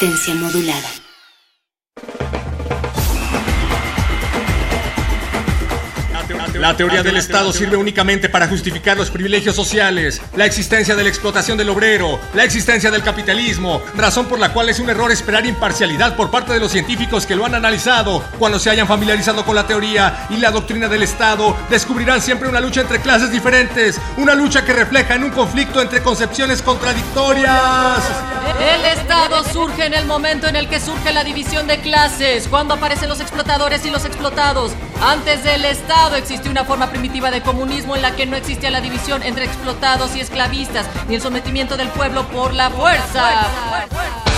Resistencia modulada. La teoría del Estado sirve únicamente para justificar los privilegios sociales, la existencia de la explotación del obrero, la existencia del capitalismo, razón por la cual es un error esperar imparcialidad por parte de los científicos que lo han analizado. Cuando se hayan familiarizado con la teoría y la doctrina del Estado, descubrirán siempre una lucha entre clases diferentes, una lucha que refleja en un conflicto entre concepciones contradictorias. El Estado surge en el momento en el que surge la división de clases, cuando aparecen los explotadores y los explotados. Antes del Estado una forma primitiva de comunismo en la que no existía la división entre explotados y esclavistas, ni el sometimiento del pueblo por la fuerza.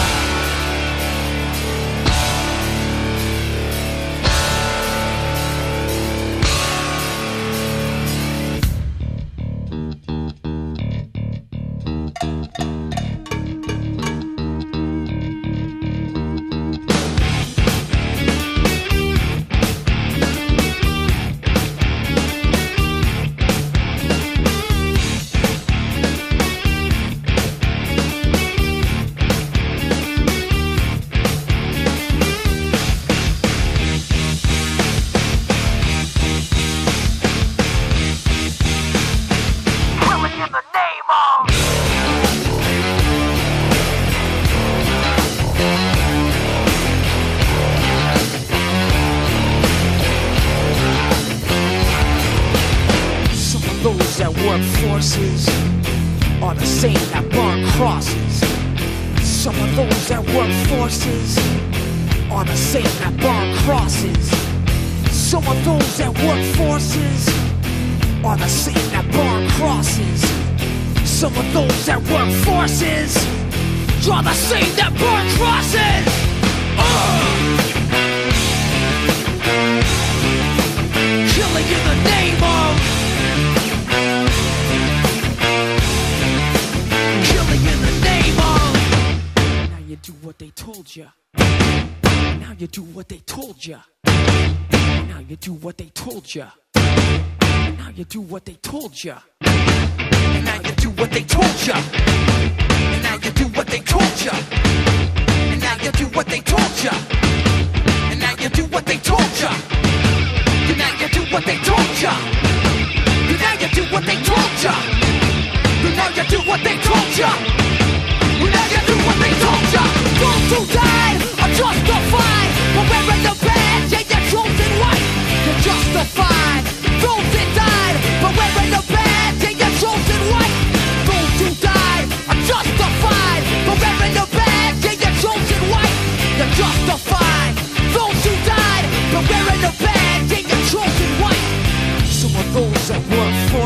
Do what they told you And now you do what they told you And now you do what they told you And now you do what they told you And now you do what they told you and now you do what they told ya. And now you do what they told ya. And now you do what they told ya. And now you do what they told ya. Those who died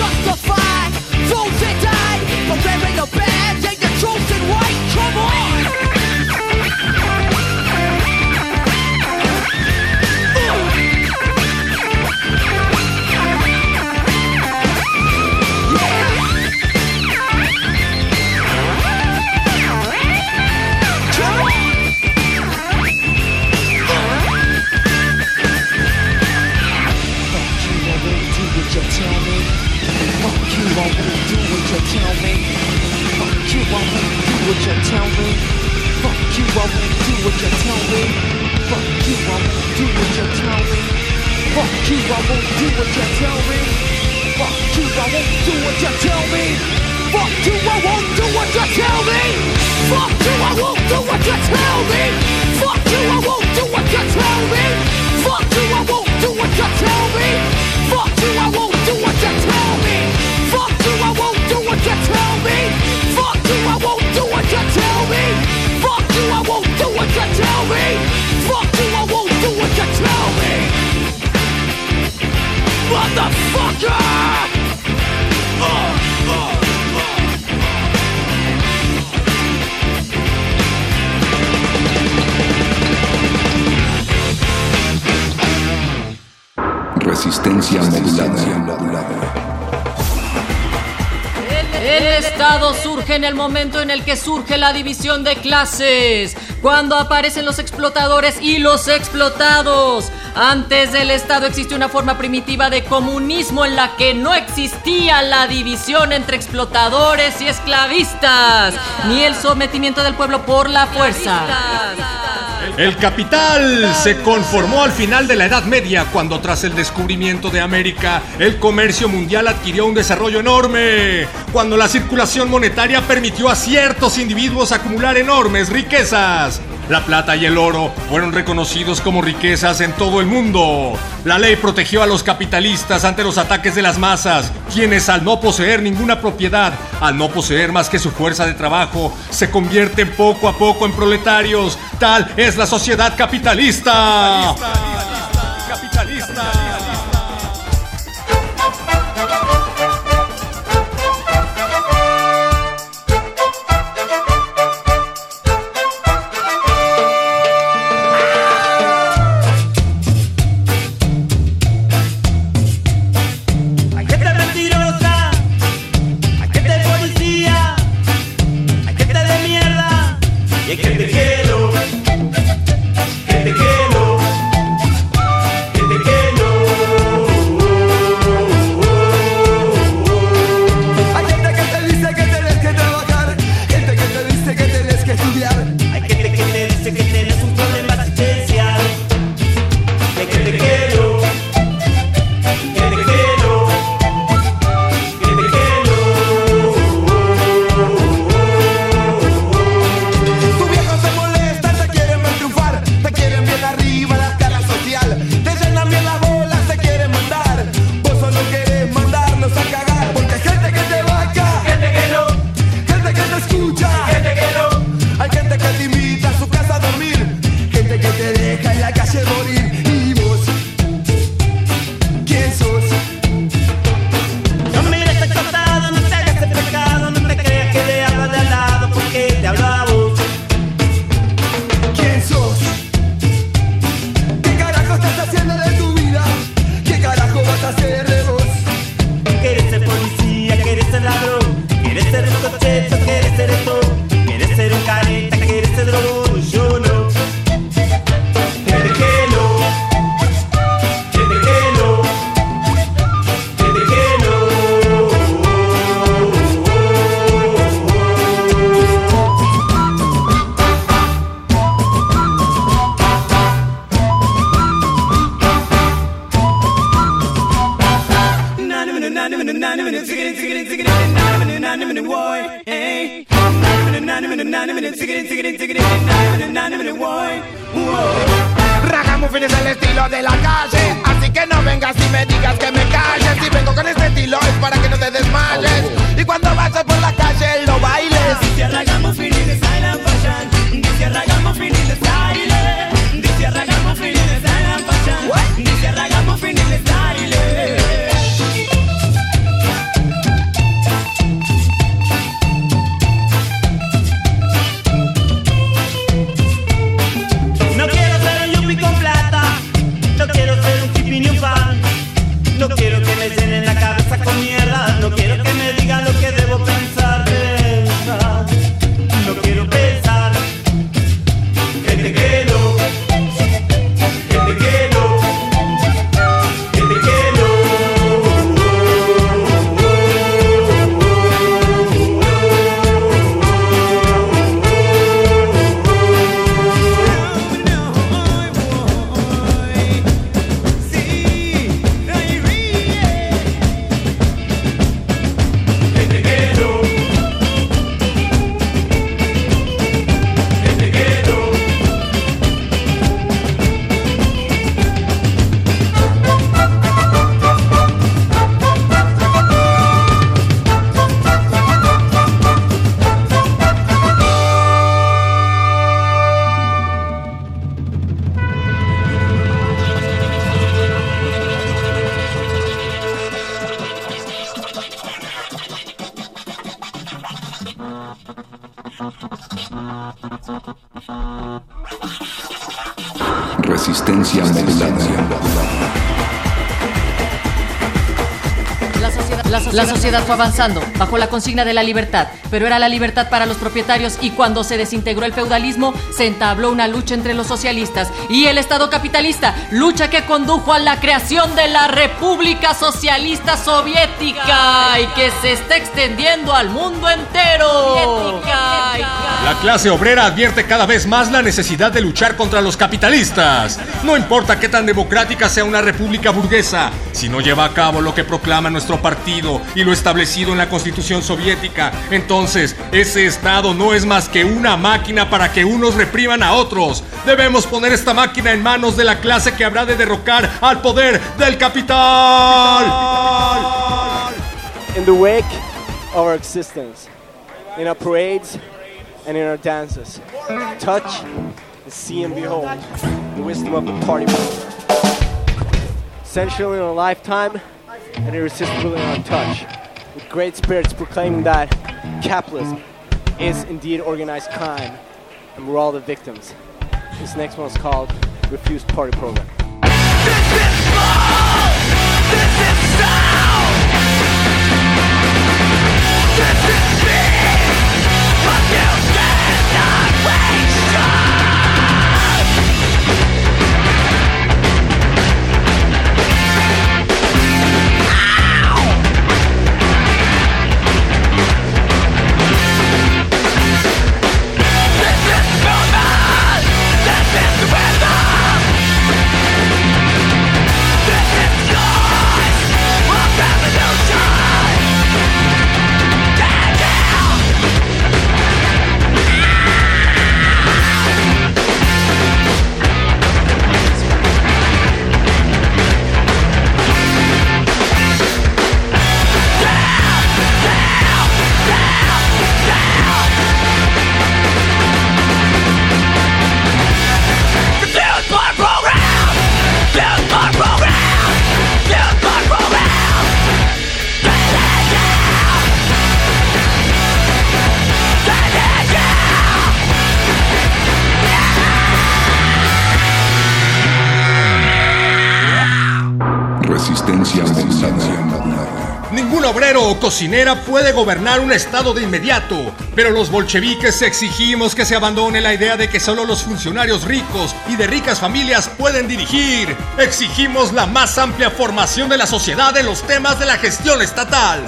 Go. la división de clases, cuando aparecen los explotadores y los explotados. Antes del Estado existe una forma primitiva de comunismo en la que no existía la división entre explotadores y esclavistas, ni el sometimiento del pueblo por la fuerza. El capital se conformó al final de la Edad Media, cuando tras el descubrimiento de América, el comercio mundial adquirió un desarrollo enorme, cuando la circulación monetaria permitió a ciertos individuos acumular enormes riquezas. La plata y el oro fueron reconocidos como riquezas en todo el mundo. La ley protegió a los capitalistas ante los ataques de las masas, quienes al no poseer ninguna propiedad, al no poseer más que su fuerza de trabajo, se convierten poco a poco en proletarios, es la sociedad capitalista. Sociedad- fue avanzando bajo la consigna de la libertad, pero era la libertad para los propietarios y cuando se desintegró el feudalismo se entabló una lucha entre los socialistas y el Estado capitalista, lucha que condujo a la creación de la República Socialista Soviética y que se está extendiendo al mundo entero. La clase obrera advierte cada vez más la necesidad de luchar contra los capitalistas. No importa qué tan democrática sea una república burguesa, si no lleva a cabo lo que proclama nuestro partido y lo establecido en la constitución soviética, entonces ese Estado no es más que una máquina para que unos repriman a otros. Debemos poner esta máquina en manos de la clase que habrá de derrocar al poder del capital. in the wake of our existence, in our parades and in our dances. Touch and see and behold the wisdom of the party. Essential in our lifetime and irresistible in our touch. With great spirits proclaiming that capitalism is indeed organized crime and we're all the victims. This next one is called Refused Party Program. Ningún obrero o cocinera puede gobernar un estado de inmediato, pero los bolcheviques exigimos que se abandone la idea de que solo los funcionarios ricos y de ricas familias pueden dirigir. Exigimos la más amplia formación de la sociedad en los temas de la gestión estatal.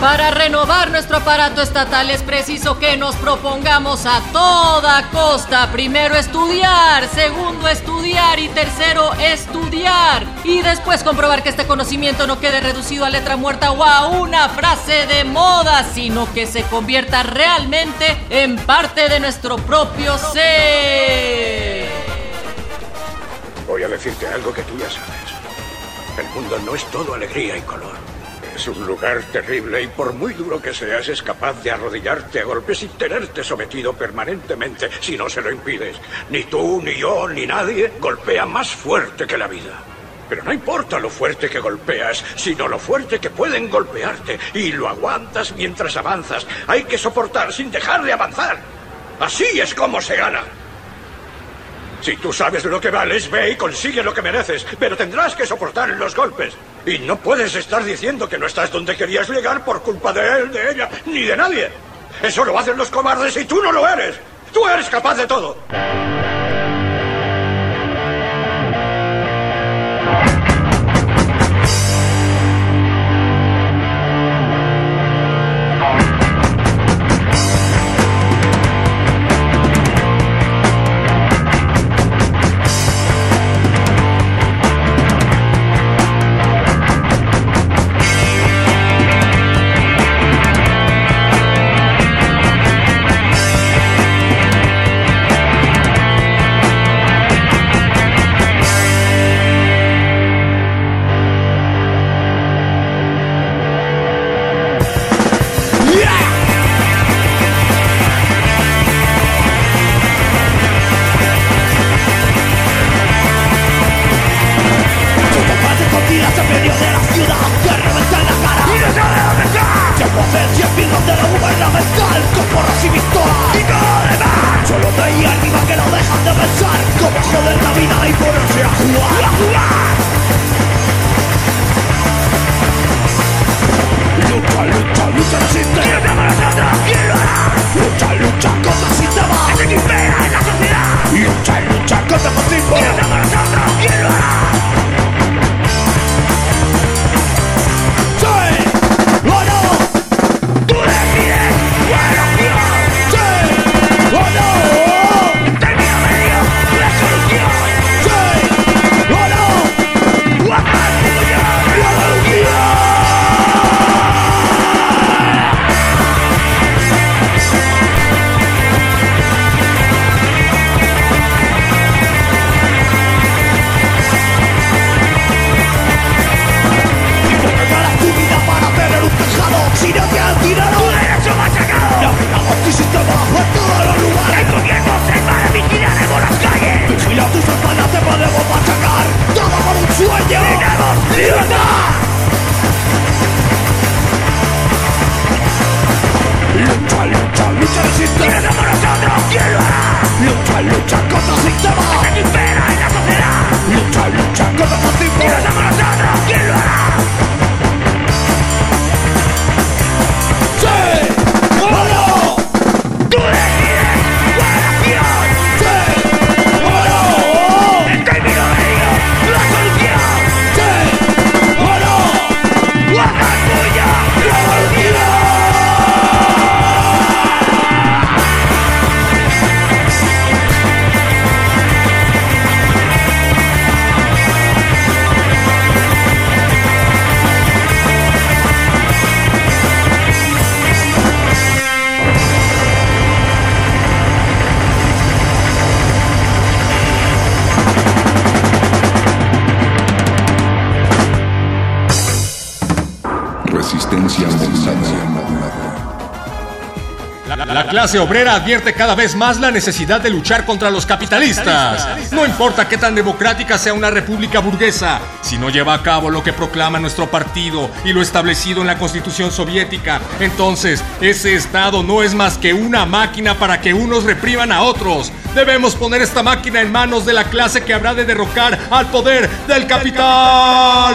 Para renovar nuestro aparato estatal es preciso que nos propongamos a toda costa, primero estudiar, segundo estudiar y tercero estudiar. Y después comprobar que este conocimiento no quede reducido a letra muerta o a una frase de moda, sino que se convierta realmente en parte de nuestro propio ser. Voy a decirte algo que tú ya sabes. El mundo no es todo alegría y color. Es un lugar terrible y por muy duro que seas es capaz de arrodillarte a golpes y tenerte sometido permanentemente si no se lo impides. Ni tú, ni yo, ni nadie golpea más fuerte que la vida. Pero no importa lo fuerte que golpeas, sino lo fuerte que pueden golpearte. Y lo aguantas mientras avanzas. Hay que soportar sin dejar de avanzar. Así es como se gana. Si tú sabes lo que vales, ve y consigue lo que mereces, pero tendrás que soportar los golpes. Y no puedes estar diciendo que no estás donde querías llegar por culpa de él, de ella, ni de nadie. Eso lo hacen los cobardes y tú no lo eres. Tú eres capaz de todo. Clase obrera advierte cada vez más la necesidad de luchar contra los capitalistas. No importa qué tan democrática sea una república burguesa, si no lleva a cabo lo que proclama nuestro partido y lo establecido en la constitución soviética, entonces ese Estado no es más que una máquina para que unos repriman a otros. Debemos poner esta máquina en manos de la clase que habrá de derrocar al poder del capital.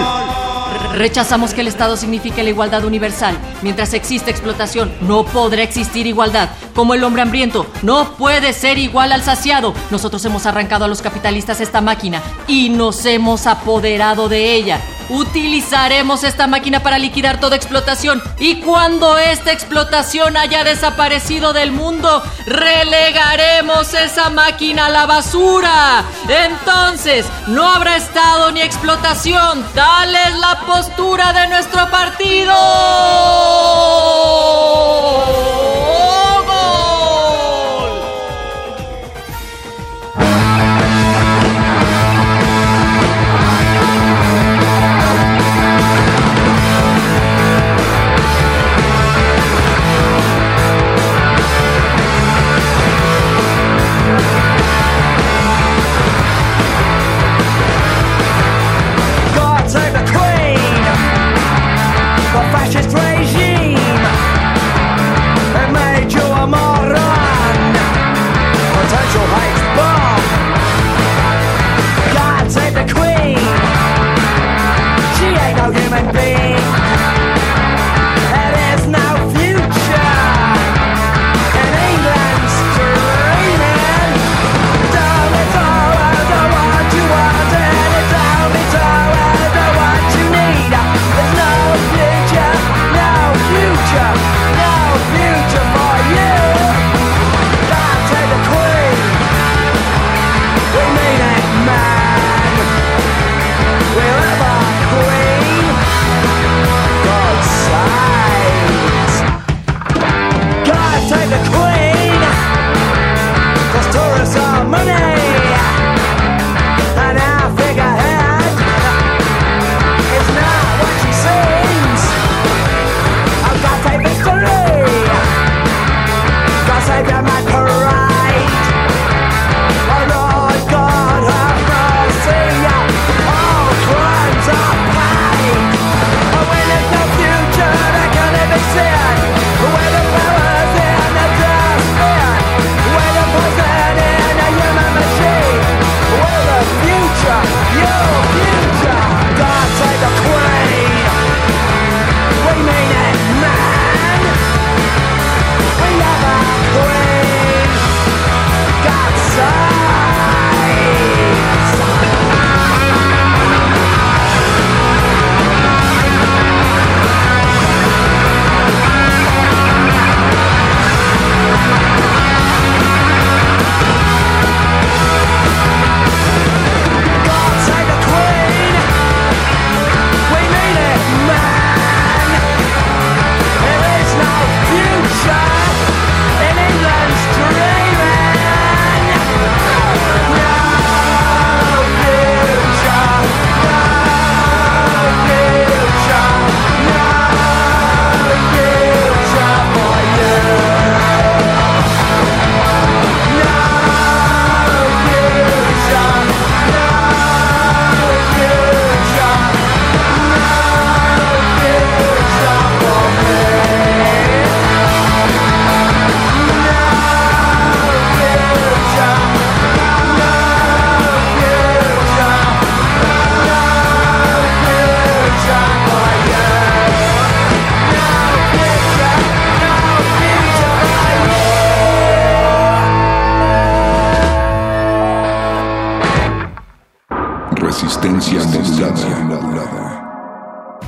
Rechazamos que el Estado signifique la igualdad universal. Mientras existe explotación, no podrá existir igualdad. Como el hombre hambriento no puede ser igual al saciado. Nosotros hemos arrancado a los capitalistas esta máquina y nos hemos apoderado de ella. Utilizaremos esta máquina para liquidar toda explotación y cuando esta explotación haya desaparecido del mundo, relegaremos esa máquina a la basura. Entonces, no habrá Estado ni explotación. Tal es la postura de nuestro partido.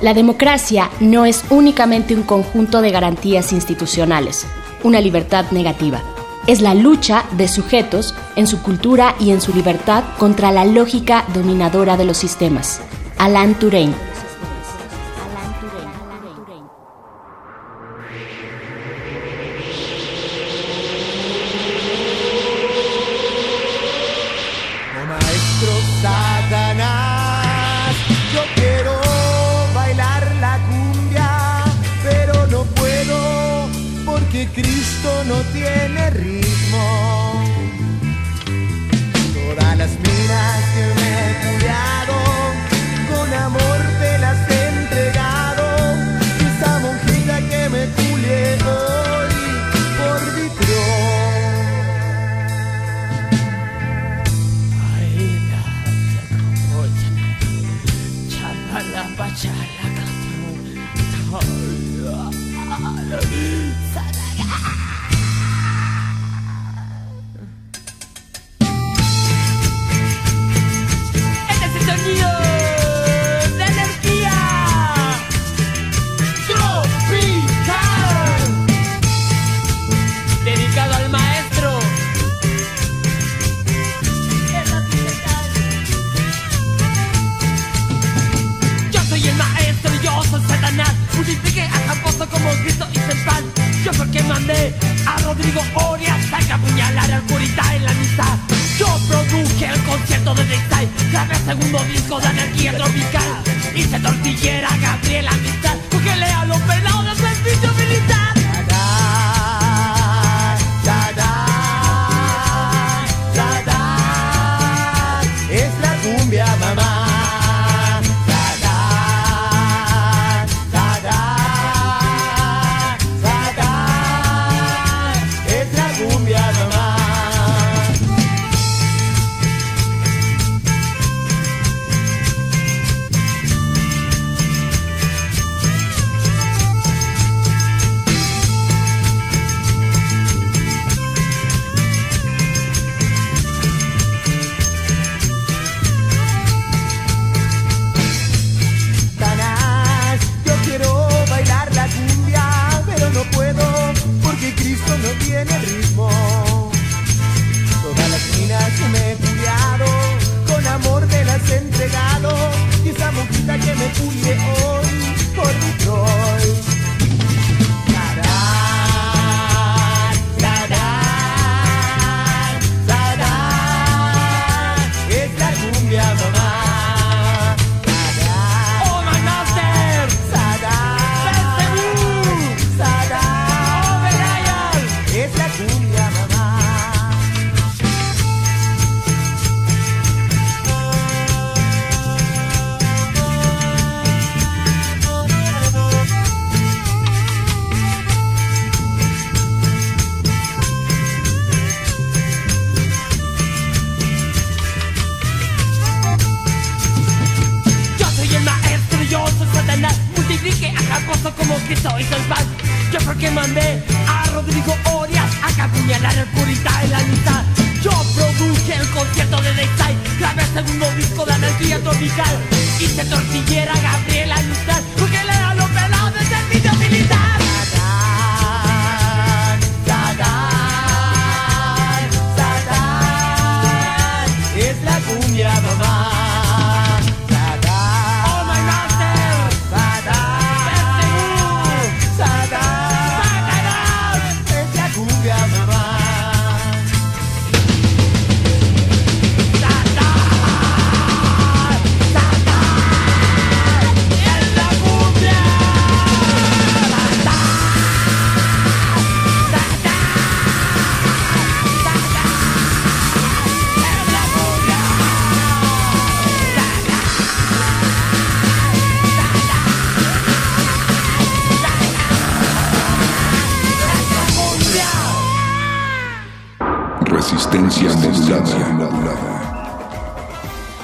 La democracia no es únicamente un conjunto de garantías institucionales, una libertad negativa. Es la lucha de sujetos en su cultura y en su libertad contra la lógica dominadora de los sistemas. Alan Turing.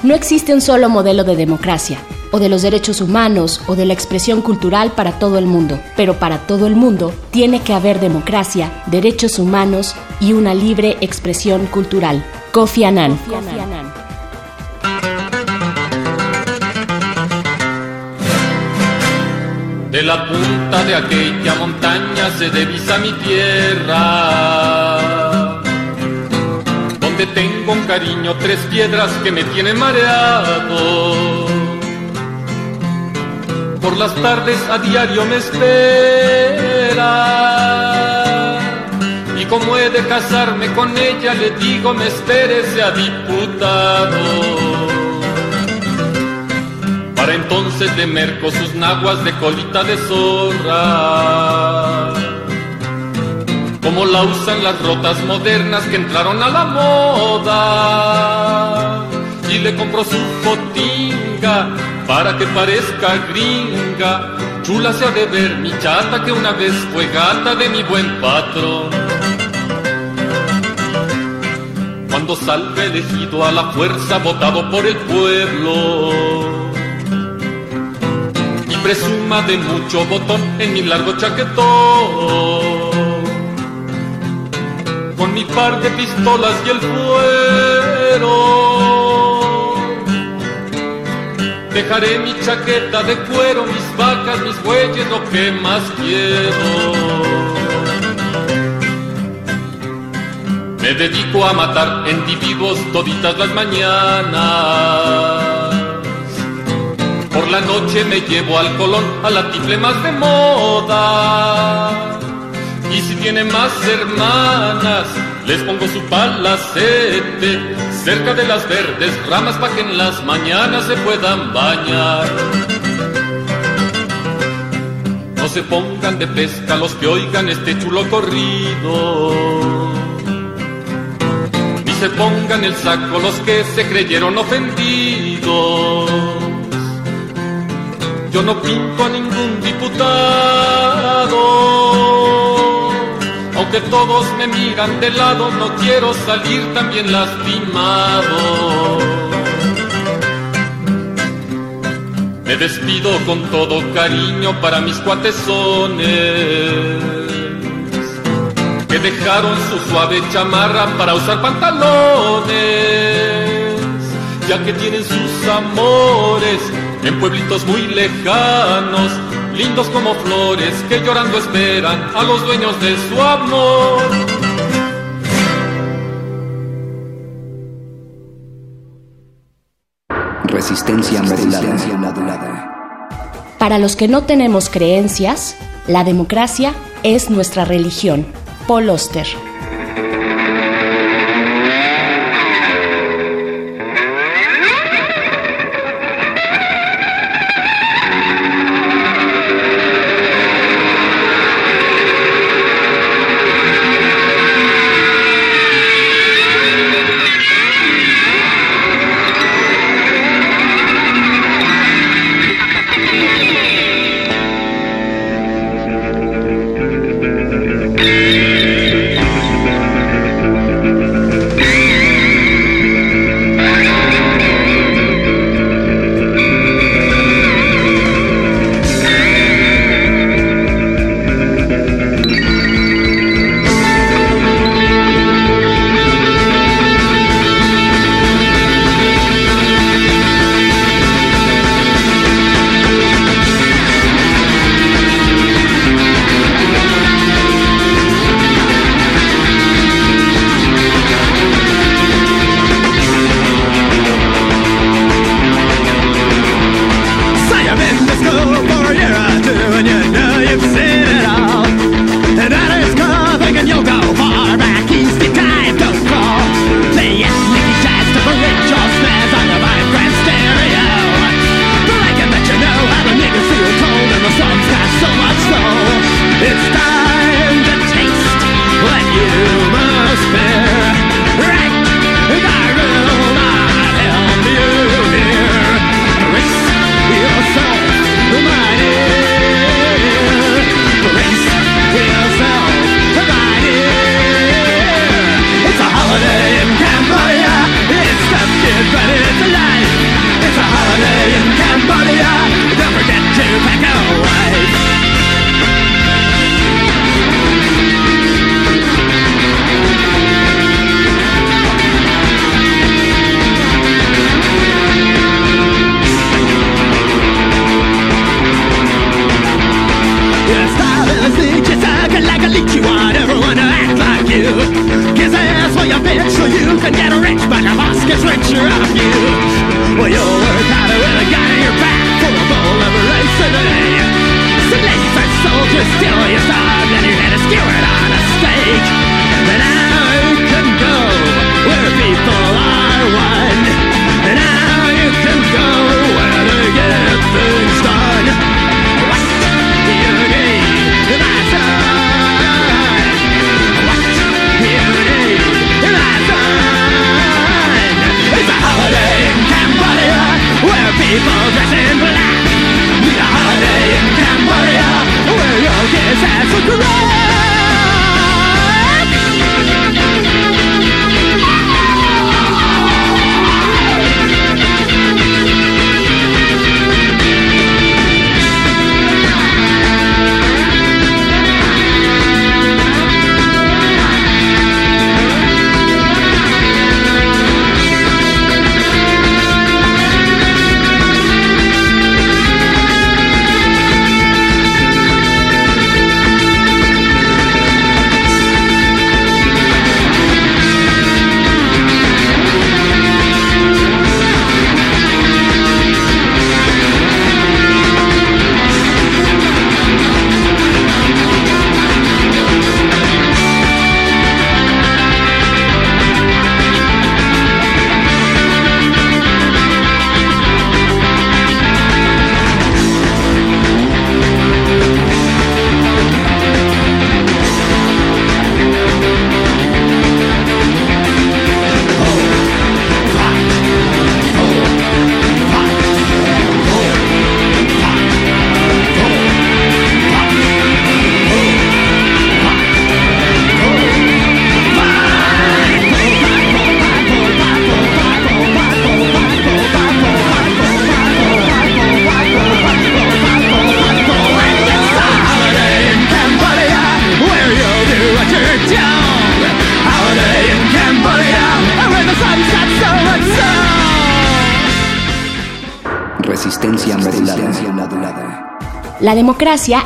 no existe un solo modelo de democracia, o de los derechos humanos, o de la expresión cultural para todo el mundo, pero para todo el mundo tiene que haber democracia, derechos humanos y una libre expresión cultural. Kofi Annan. De la punta de aquella montaña se divisa mi tierra te tengo un cariño, tres piedras que me tienen mareado. Por las tardes a diario me espera. Y como he de casarme con ella, le digo me espere sea diputado. Para entonces de merco sus naguas de colita de zorra como la usan las rotas modernas que entraron a la moda. Y le compró su fotinga para que parezca gringa. Chula se ha de ver mi chata que una vez fue gata de mi buen patrón. Cuando salga elegido a la fuerza votado por el pueblo y presuma de mucho botón en mi largo chaquetón mi par de pistolas y el fuero. Dejaré mi chaqueta de cuero, mis vacas, mis bueyes, lo que más quiero. Me dedico a matar individuos toditas las mañanas. Por la noche me llevo al colón, a la tifle más de moda. Y si tiene más hermanas, les pongo su palacete cerca de las verdes ramas para que en las mañanas se puedan bañar. No se pongan de pesca los que oigan este chulo corrido. Ni se pongan el saco los que se creyeron ofendidos. Yo no pinto a ningún diputado aunque todos me miran de lado, no quiero salir también lastimado. Me despido con todo cariño para mis cuatesones, que dejaron su suave chamarra para usar pantalones, ya que tienen sus amores en pueblitos muy lejanos lindos como flores que llorando esperan a los dueños de su amor. Resistencia modulada. Para los que no tenemos creencias, la democracia es nuestra religión. Paul Oster.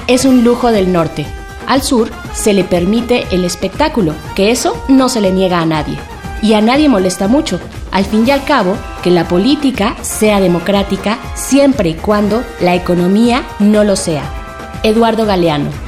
Es un lujo del norte. Al sur se le permite el espectáculo, que eso no se le niega a nadie. Y a nadie molesta mucho, al fin y al cabo, que la política sea democrática siempre y cuando la economía no lo sea. Eduardo Galeano.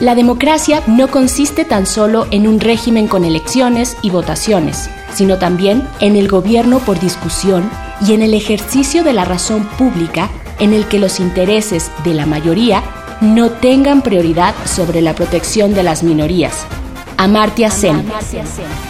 La democracia no consiste tan solo en un régimen con elecciones y votaciones, sino también en el gobierno por discusión y en el ejercicio de la razón pública en el que los intereses de la mayoría no tengan prioridad sobre la protección de las minorías. Amartya Sen. Resistencia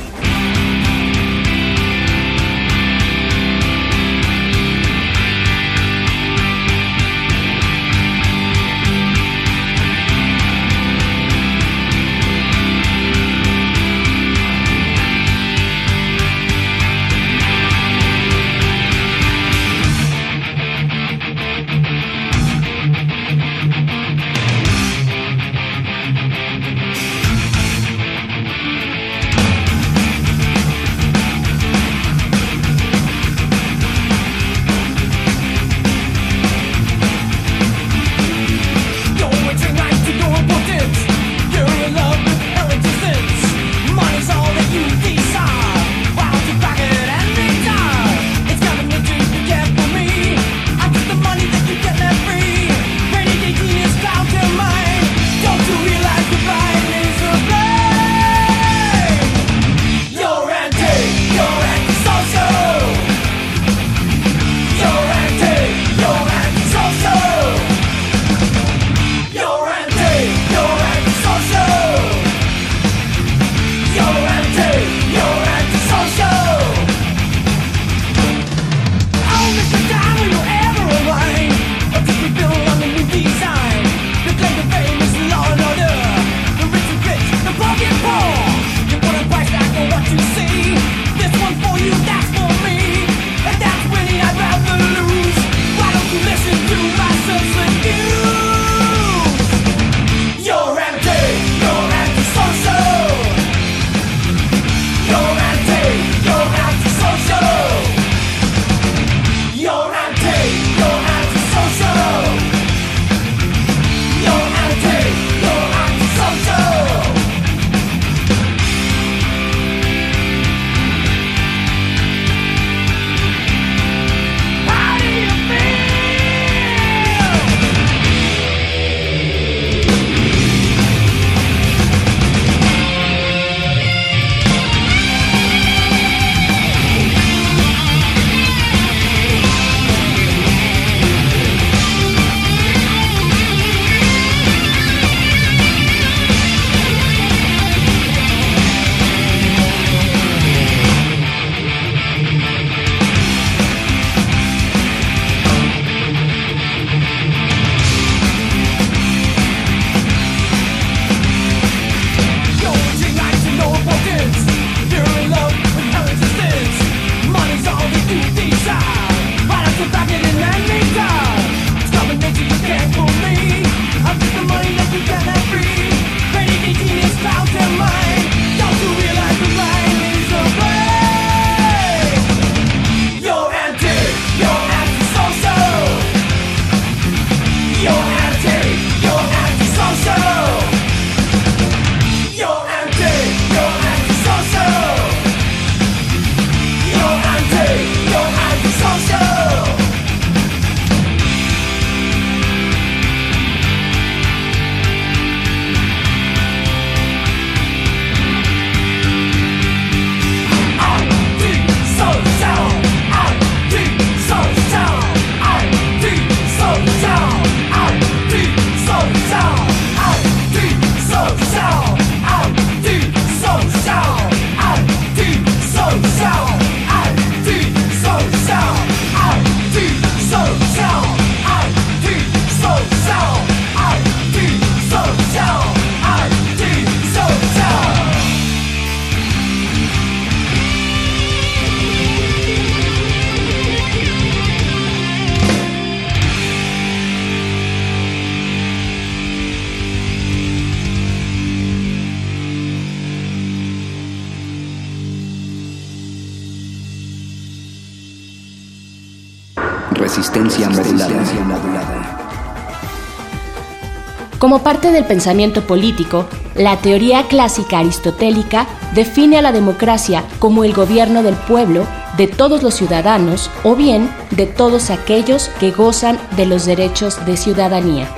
Como parte del pensamiento político, la teoría clásica aristotélica define a la democracia como el gobierno del pueblo, de todos los ciudadanos o bien de todos aquellos que gozan de los derechos de ciudadanía.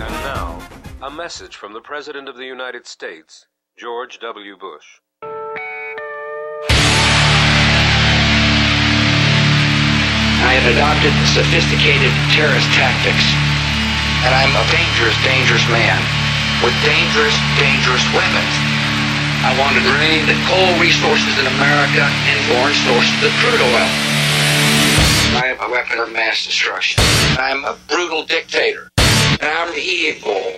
And now, a message from the President of the United States, George W. Bush. I have adopted sophisticated terrorist tactics, and I'm a dangerous, dangerous man with dangerous, dangerous weapons. I want to drain the coal resources in America and foreign sources of crude oil. I am a weapon of mass destruction. I'm a brutal dictator, and I'm evil.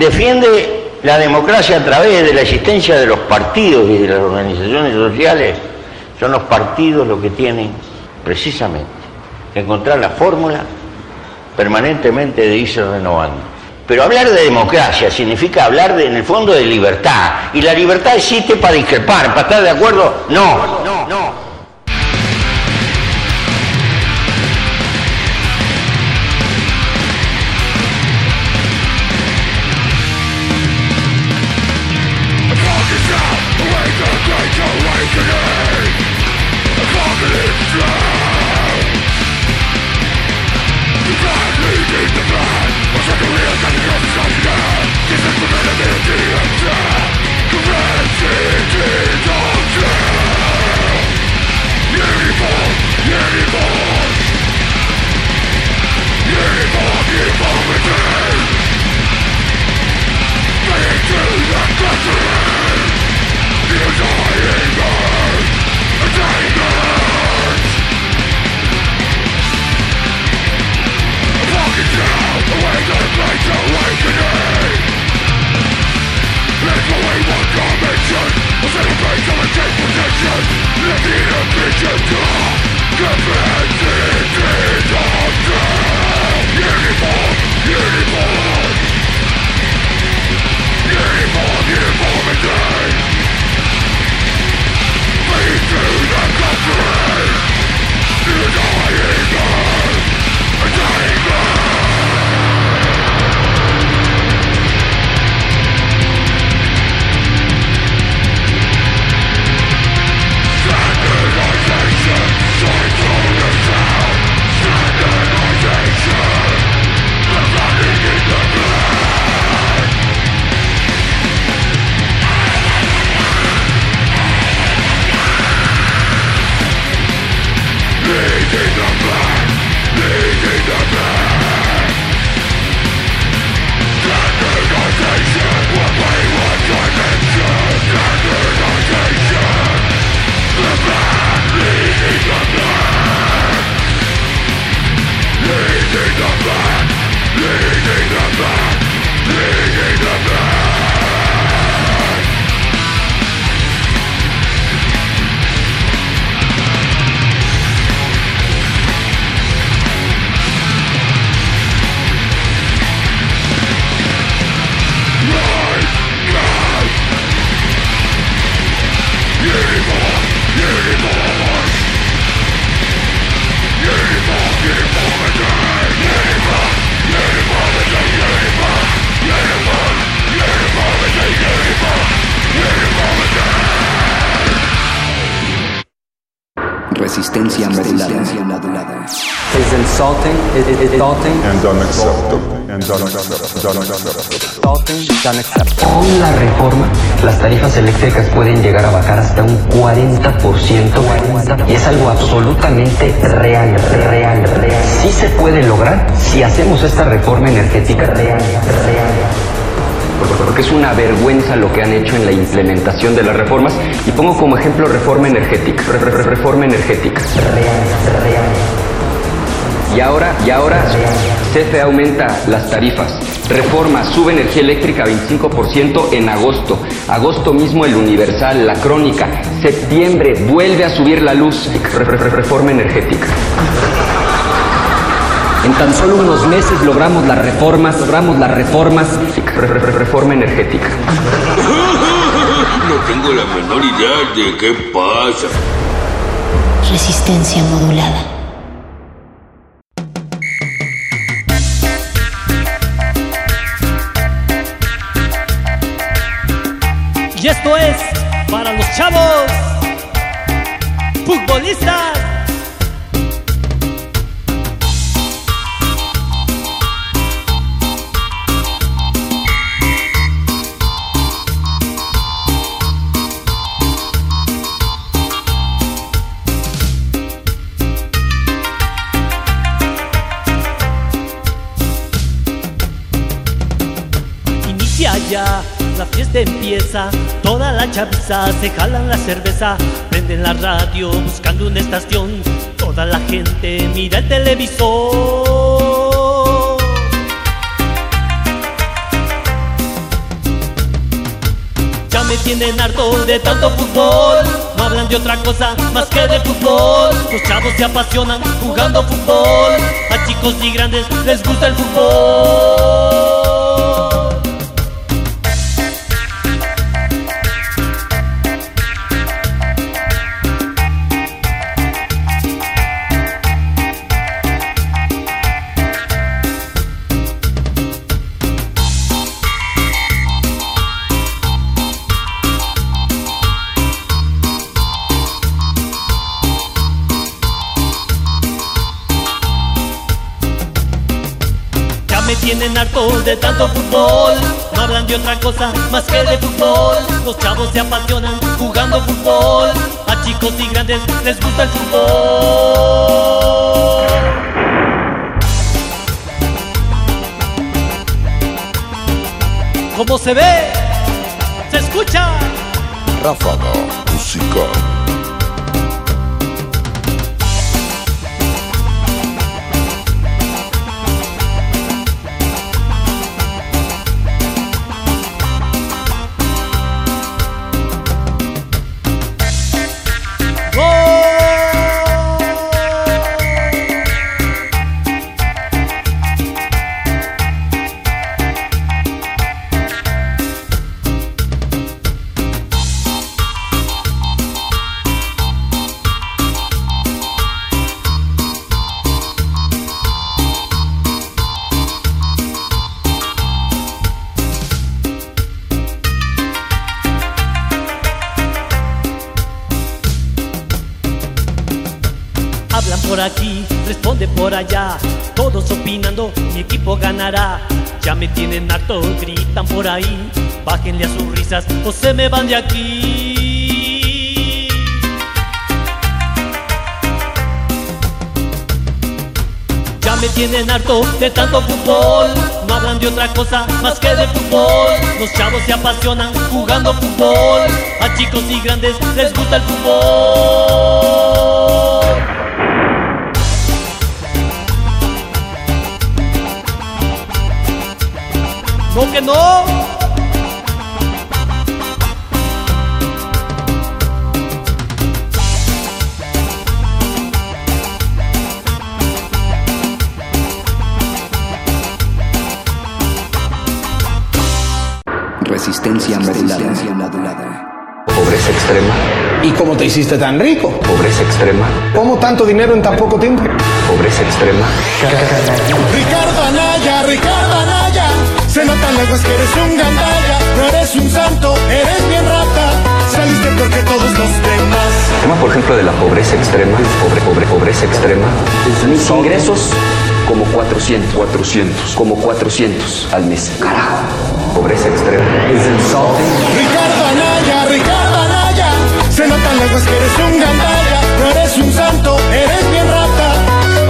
Defiende la democracia a través de la existencia de los partidos y de las organizaciones sociales son los partidos los que tienen precisamente que encontrar la fórmula permanentemente de irse renovando. Pero hablar de democracia significa hablar de, en el fondo de libertad. Y la libertad existe para discrepar, para estar de acuerdo. No. 40%, y es algo absolutamente real, real, real. Sí se puede lograr si hacemos esta reforma energética real, real. Porque es una vergüenza lo que han hecho en la implementación de las reformas. Y pongo como ejemplo reforma energética. Re- re- reforma energética. Real, real. Y ahora, y ahora, CFE aumenta las tarifas. Reforma, sube energía eléctrica 25% en agosto. Agosto mismo el Universal, la Crónica. Septiembre, vuelve a subir la luz. Re- re- re- reforma energética. En tan solo unos meses logramos las reformas, logramos las reformas. Re- re- re- reforma energética. No tengo la menor idea de qué pasa. Resistencia modulada. Se jalan la cerveza, prenden la radio buscando una estación, toda la gente mira el televisor. Ya me tienen harto de tanto fútbol. No hablan de otra cosa más que de fútbol. Los chavos se apasionan jugando fútbol. A chicos y grandes les gusta el fútbol. De tanto fútbol. No hablan de otra cosa más que de fútbol. Los chavos se apasionan jugando fútbol. A chicos y grandes les gusta el fútbol. ¿Cómo se ve? ¿Se escucha? Ráfaga musical. Por allá. Todos opinando, mi equipo ganará. Ya me tienen harto, gritan por ahí. Bájenle a sus risas o se me van de aquí. Ya me tienen harto de tanto fútbol. No hablan de otra cosa más que de fútbol. Los chavos se apasionan jugando fútbol. A chicos y grandes les gusta el fútbol. ¿No que no? Resistencia modulada. Pobreza extrema. ¿Y cómo te hiciste tan rico? Pobreza extrema. ¿Cómo tanto dinero en tan poco tiempo? Pobreza extrema. Ricardo Anaya, Ricardo Anaya, se nota lejos que eres un gandalla, no eres un santo, eres bien rata, saliste peor que todos los demás. Tema, por ejemplo, de la pobreza extrema. Pobre, pobre, pobreza extrema. Mis ingresos como 400. 400. Como 400 al mes. Carajo. Pobreza extrema. Ricardo Anaya, Ricardo Anaya, se nota lejos que eres un gandalla, no eres un santo, eres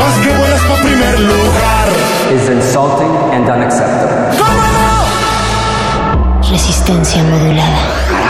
haz que vuelas pa' primer lugar. Is insulting and unacceptable. Resistencia modulada.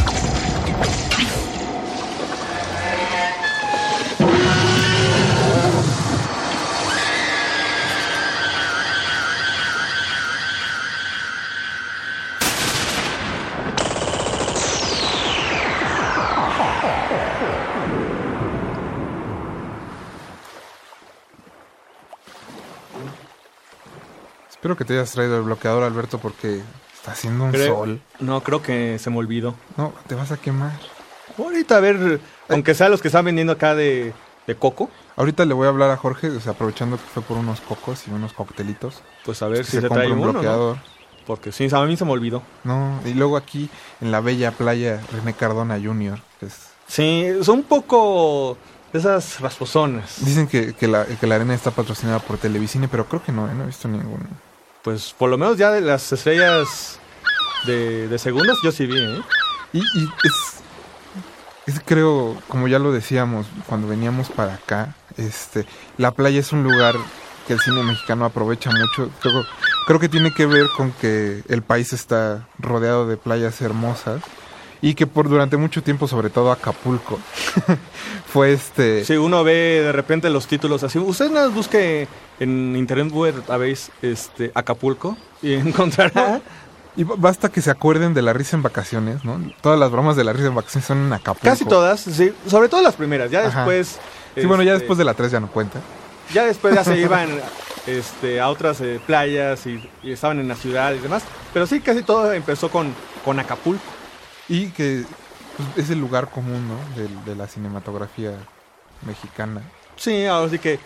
Espero que te hayas traído el bloqueador, Alberto, porque está haciendo un Creo- sol. No, creo que se me olvidó. No, te vas a quemar. Ahorita a ver, aunque sea los que están vendiendo acá de, de coco, Ahorita le voy a hablar a Jorge, o sea, aprovechando que fue por unos cocos y unos coctelitos. pues a ver si se trae un uno, ¿no? bloqueador. Porque sí, a mí se me olvidó. No, y luego aquí en la bella playa René Cardona Jr. que es- Sí, son un poco esas rasposonas. dicen que, que la, que la arena está patrocinada por Televicine, pero creo que no, ¿eh? no he visto ningún. Pues por lo menos ya de las estrellas de, de segundos, yo sí vi, ¿eh? Y, y es, es, creo, como ya lo decíamos cuando veníamos para acá, este, la playa es un lugar que el cine mexicano aprovecha mucho. Creo, creo que tiene que ver con que el país está rodeado de playas hermosas y que por durante mucho tiempo, sobre todo Acapulco, fue este. Si uno ve de repente los títulos así, usted más busque en internet web, habéis este, Acapulco y encontrará. Y ba- basta que se acuerden de la risa en vacaciones, ¿no? Todas las bromas de la risa en vacaciones son en Acapulco. Casi todas, sí, sobre todo las primeras, ya Ajá. después... Sí, bueno, ya este, después de la 3 ya no cuenta. Ya después ya se iban este, a otras eh, playas y, y estaban en la ciudad y demás. Pero sí, casi todo empezó con, con Acapulco. Y que pues, es el lugar común, ¿no? De, de la cinematografía mexicana. Sí, ahora sí que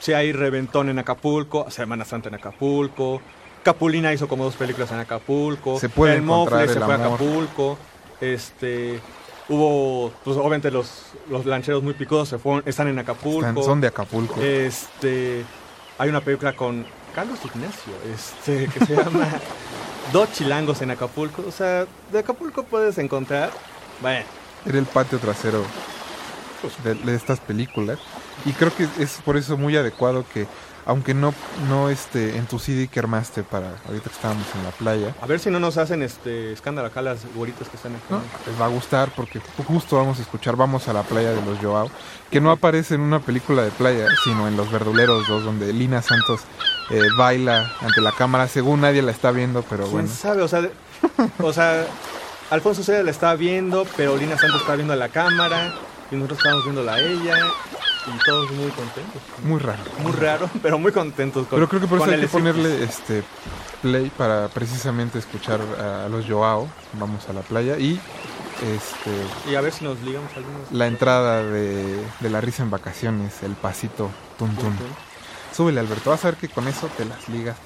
sí hay Reventón en Acapulco, Semana Santa en Acapulco, Capulina hizo como dos películas en Acapulco, Se puede El Mofle se fue a. Acapulco, este... Hubo, pues obviamente los, los lancheros muy picudos se fueron, están en Acapulco. Están- son de Acapulco. Este, hay una película con Carlos Ignacio, este, que se llama Dos Chilangos en Acapulco. O sea, de Acapulco puedes encontrar, bueno, Era el patio trasero de, de estas películas. Y creo que es por eso muy adecuado que, aunque no, no este, en tu CD que armaste para ahorita que estábamos en la playa, a ver si no nos hacen este escándalo acá las güeritas que están aquí. ¿no? les va a gustar porque justo vamos a escuchar Vamos a la playa de los Joao, que no aparece en una película de playa, sino en Los Verduleros 2, donde Lina Santos eh, baila ante la cámara, según nadie la está viendo, pero ¿Quién bueno. sabe? O sea, o sea, Alfonso Seda la estaba viendo, pero Lina Santos estaba viendo a la cámara y nosotros estábamos viéndola a ella y todos muy contentos. Muy raro. Muy raro, pero muy contentos con Pero creo que por eso hay que ponerle este play para precisamente escuchar a los Joao. Vamos a la playa y este Y a ver si nos ligamos algunos. la entrada de, de la risa en vacaciones, el pasito tun tun. Súbele Alberto, vas a ver que con eso te las ligas.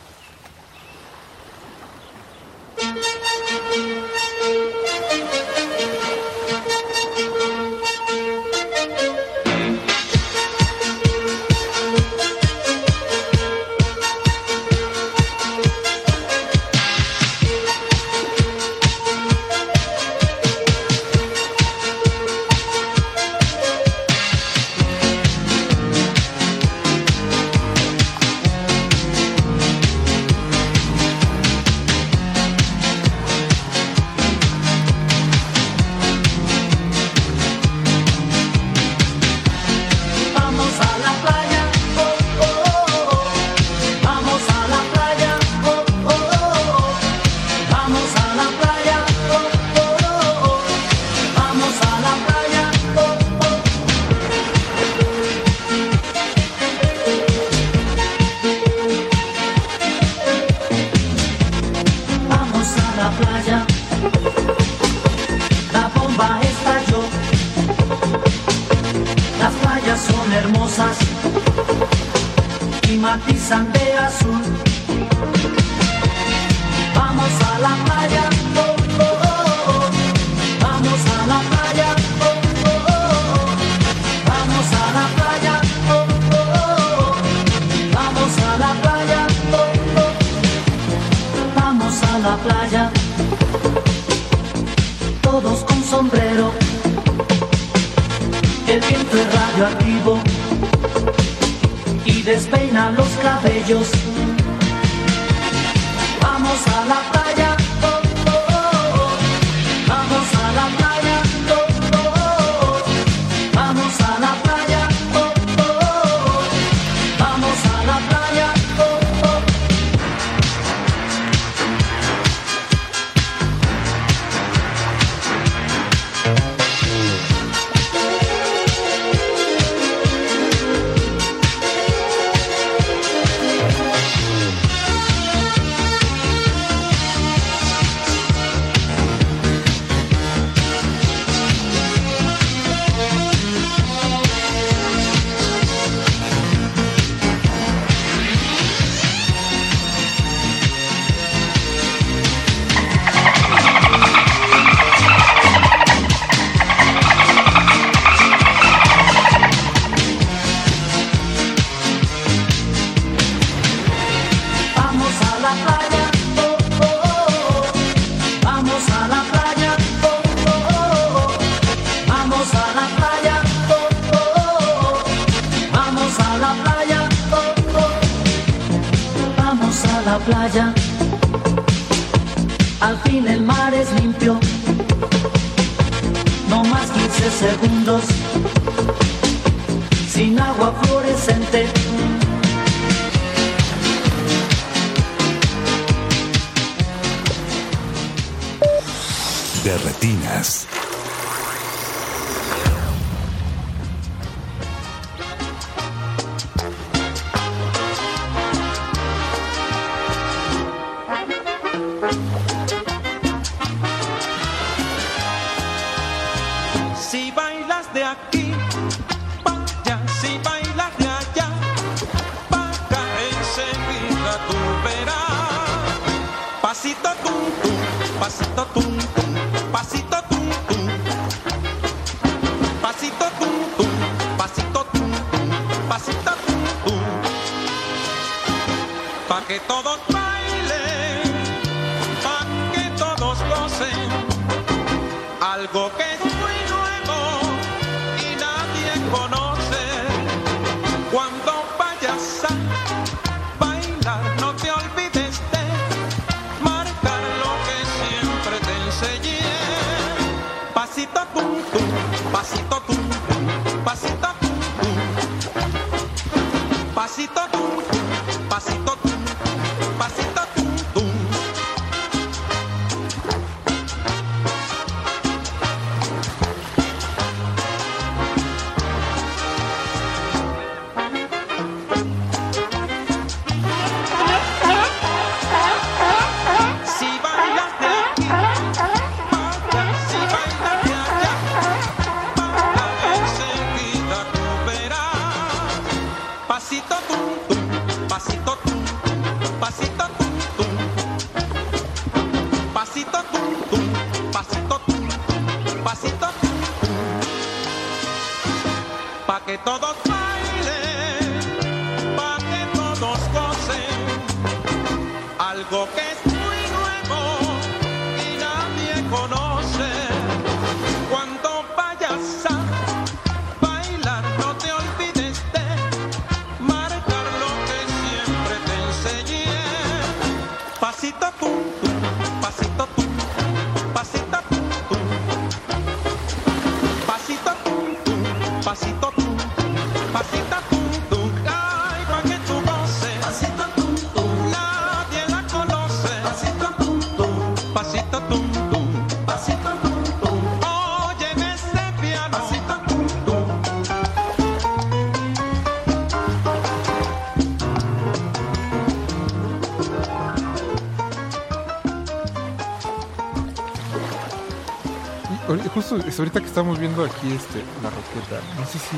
Justo es ahorita que estamos viendo aquí este la roqueta, no sé si,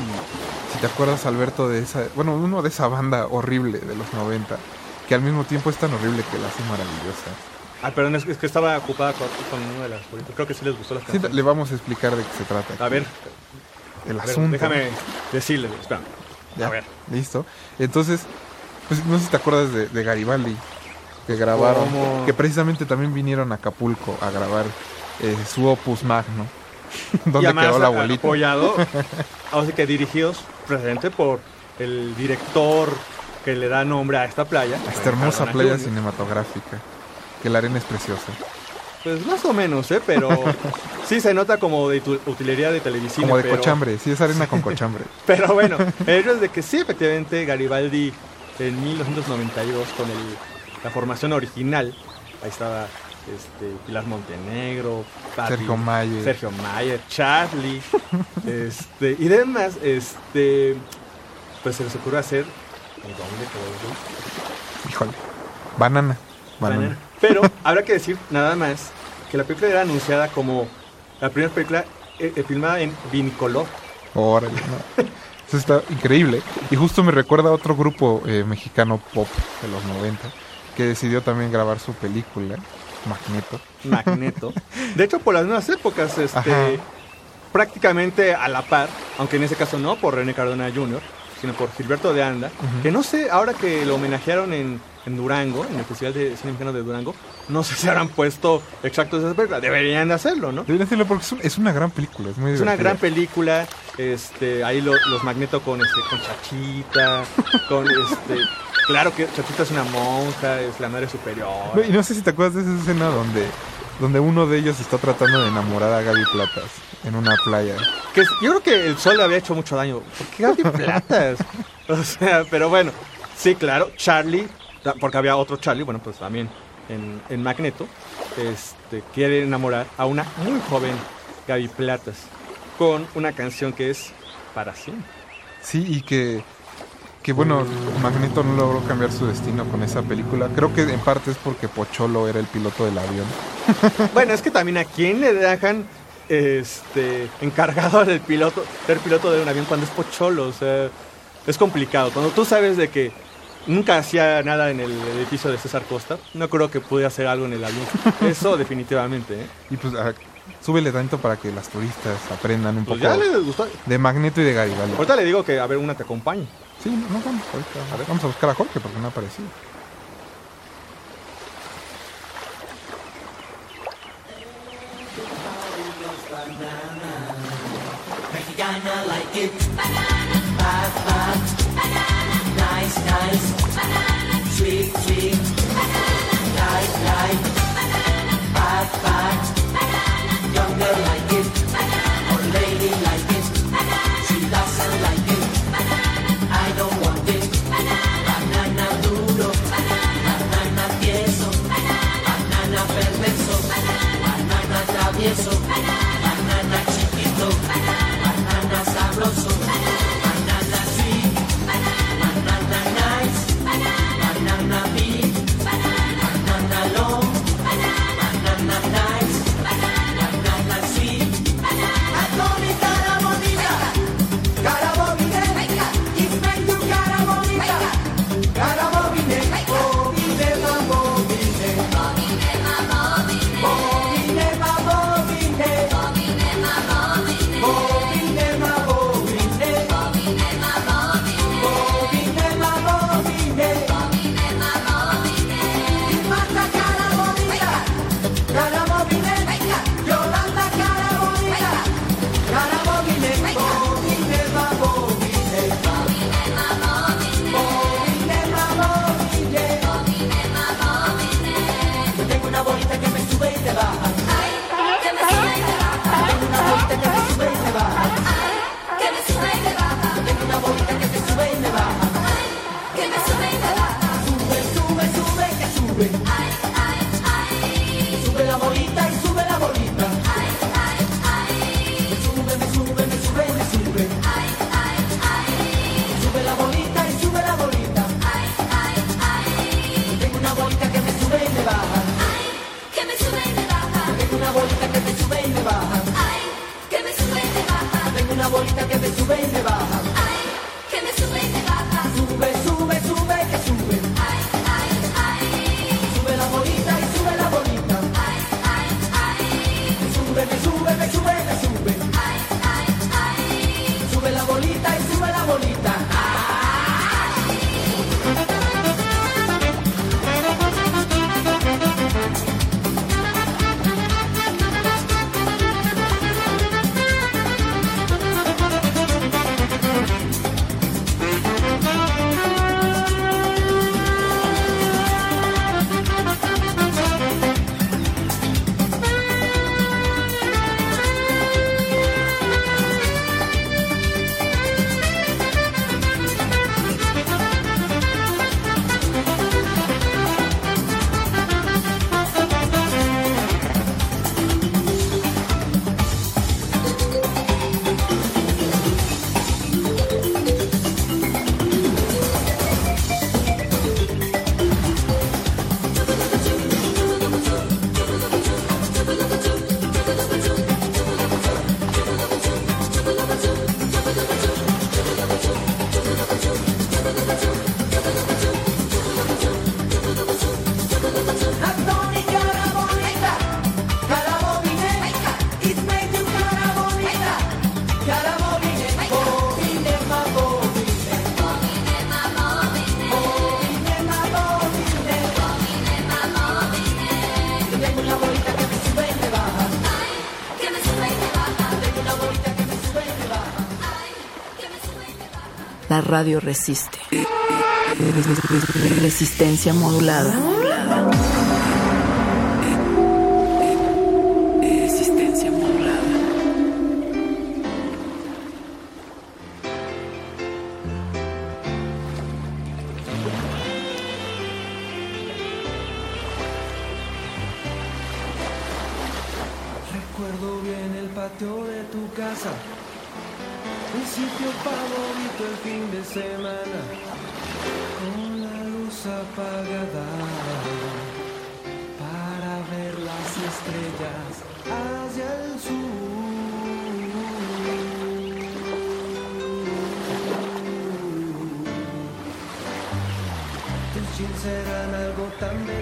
si te acuerdas Alberto de esa, bueno, uno de esa banda horrible de los 90, que al mismo tiempo es tan horrible que la hace maravillosa. Ah, perdón, es, es que estaba ocupada con, con una de las. Creo que sí les gustó las Sí, canciones. le vamos a explicar de qué se trata. A ver. el A ver, asunto. déjame decirles, espera. Ya, A ver. listo. Entonces, pues no sé si te acuerdas de, de Garibaldi, que grabaron, ¿Cómo? que precisamente también vinieron a Acapulco a grabar eh, su opus magno. y además quedó la a- abuelita? apoyado, así que dirigidos precisamente por el director que le da nombre a esta playa. Esta hermosa Cardona playa cinematográfica, que la arena es preciosa. Pues más o menos, ¿eh? Pero sí se nota como de utilería de televisión. Como de pero- cochambre, sí, es arena con cochambre. Pero bueno, el hecho es de que sí, efectivamente, Garibaldi en 1992 con el, la formación original, ahí estaba este, Pilar Montenegro, Sergio Mayer. Sergio Mayer, Charlie, este, y demás, este, pues se les ocurre hacer todo Híjole. Banana. Banana. Banana. Pero habrá que decir nada más que la película era anunciada como la primera película eh, eh, filmada en Vinicolor. Órale, no. Eso está increíble. Y justo me recuerda a otro grupo eh, mexicano pop de los 90 que decidió también grabar su película, Magneto. Magneto. De hecho, por las nuevas épocas, este, Ajá. prácticamente a la par, aunque en ese caso no por René Cardona Jr., sino por Gilberto de Anda, que no sé, ahora que lo homenajearon en, en Durango, en el Festival de Cine Mexicano de Durango, no sé si habrán puesto exactos de esa película. Deberían de hacerlo, ¿no? Deberían hacerlo porque es, un- es una gran película, es muy Es una gran película, este, ahí lo- los Magneto con este, con Chachita, con este, claro que Chachita es una monja, es la madre superior. Y no sé si te acuerdas de esa escena donde, donde uno de ellos está tratando de enamorar a Gaby Platas en una playa. Que yo creo que el sol le había hecho mucho daño. ¿Por qué Gaby Platas? o sea, pero bueno, sí, claro, Charlie, porque había otro Charlie, bueno, pues también en, en Magneto, este, quiere enamorar a una muy joven Gaby Platas con una canción que es para siempre. Sí, y que, que bueno, Magneto no logró cambiar su destino con esa película. Creo que en parte es porque Pocholo era el piloto del avión. Bueno, es que también a quién le dejan este encargado del piloto, ser piloto de un avión cuando es pocholo, o sea, es complicado. Cuando tú sabes de que nunca hacía nada en el edificio de César Costa, no creo que pudiera hacer algo en el avión. Eso definitivamente, ¿eh? Y pues ah, súbele tanto para que las turistas aprendan un Pues poco ya les gustó. de Magneto y de Garibaldi. Ahorita le digo que a ver una te acompañe. Sí, no, no, vamos, ahorita. Vamos a buscar a Jorge porque no ha aparecido. Sweet, sweet. Banana. Light, light. Banana. Bad, bad. radio resiste. Resistencia modulada.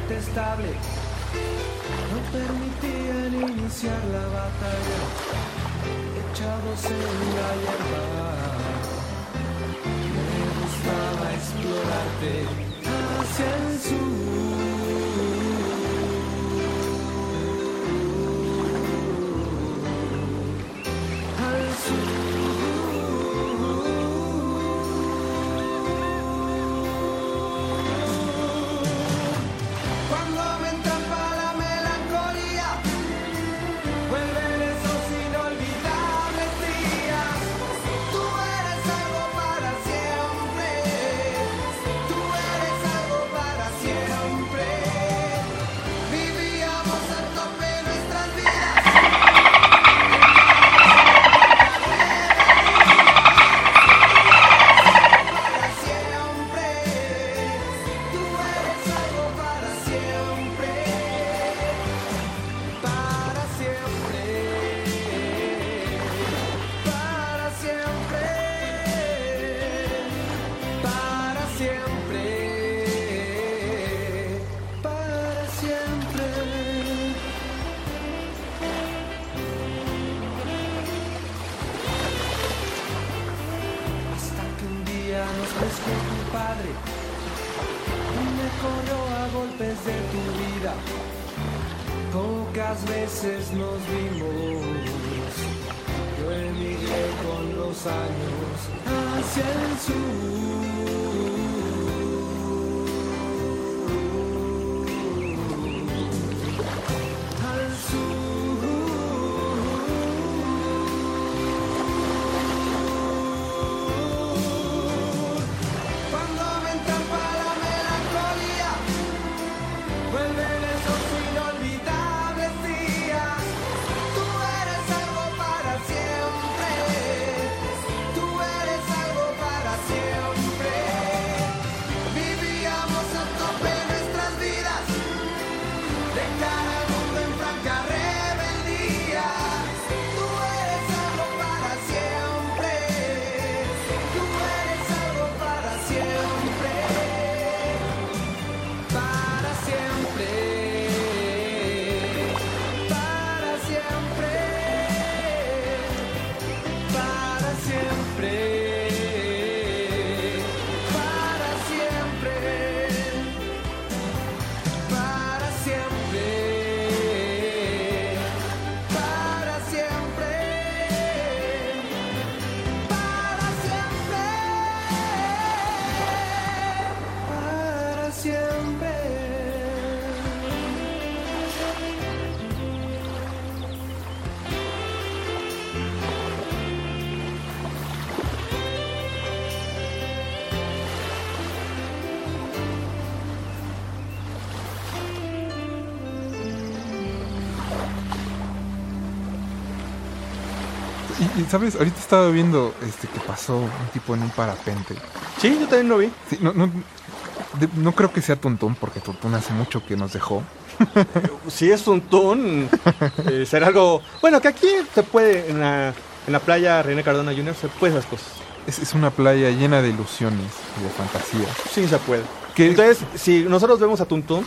detestable no permitían iniciar la batalla, echados en la hierba. Me gustaba explorarte hacia el sur. Y, sabes, ahorita estaba viendo este que pasó un tipo en un parapente. Sí, yo también lo vi. Sí, no, no, de- no creo que sea Tuntún, porque Tuntún hace mucho que nos dejó. Si es un tun, eh, será algo... Bueno, que aquí se puede, en la, en la playa René Cardona Jr., se puede esas cosas. Es, es una playa llena de ilusiones y de fantasía. Sí, se puede. Entonces, si nosotros vemos a Tuntún,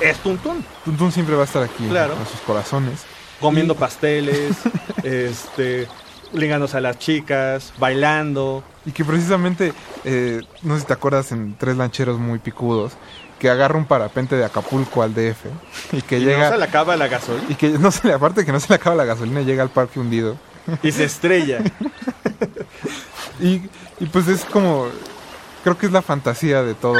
es Tuntún. Tuntún siempre va a estar aquí Claro. en sus corazones. Comiendo Y- pasteles, este, ligándose a las chicas, bailando. Y que precisamente, eh, no sé si te acuerdas en Tres Lancheros Muy Picudos, que agarra un parapente de Acapulco al DF y que y llega... no se le acaba la gasolina. Y que no se le, aparte que no se le acaba la gasolina, llega al parque hundido. Y se estrella. Y, y pues es como, creo que es la fantasía de todo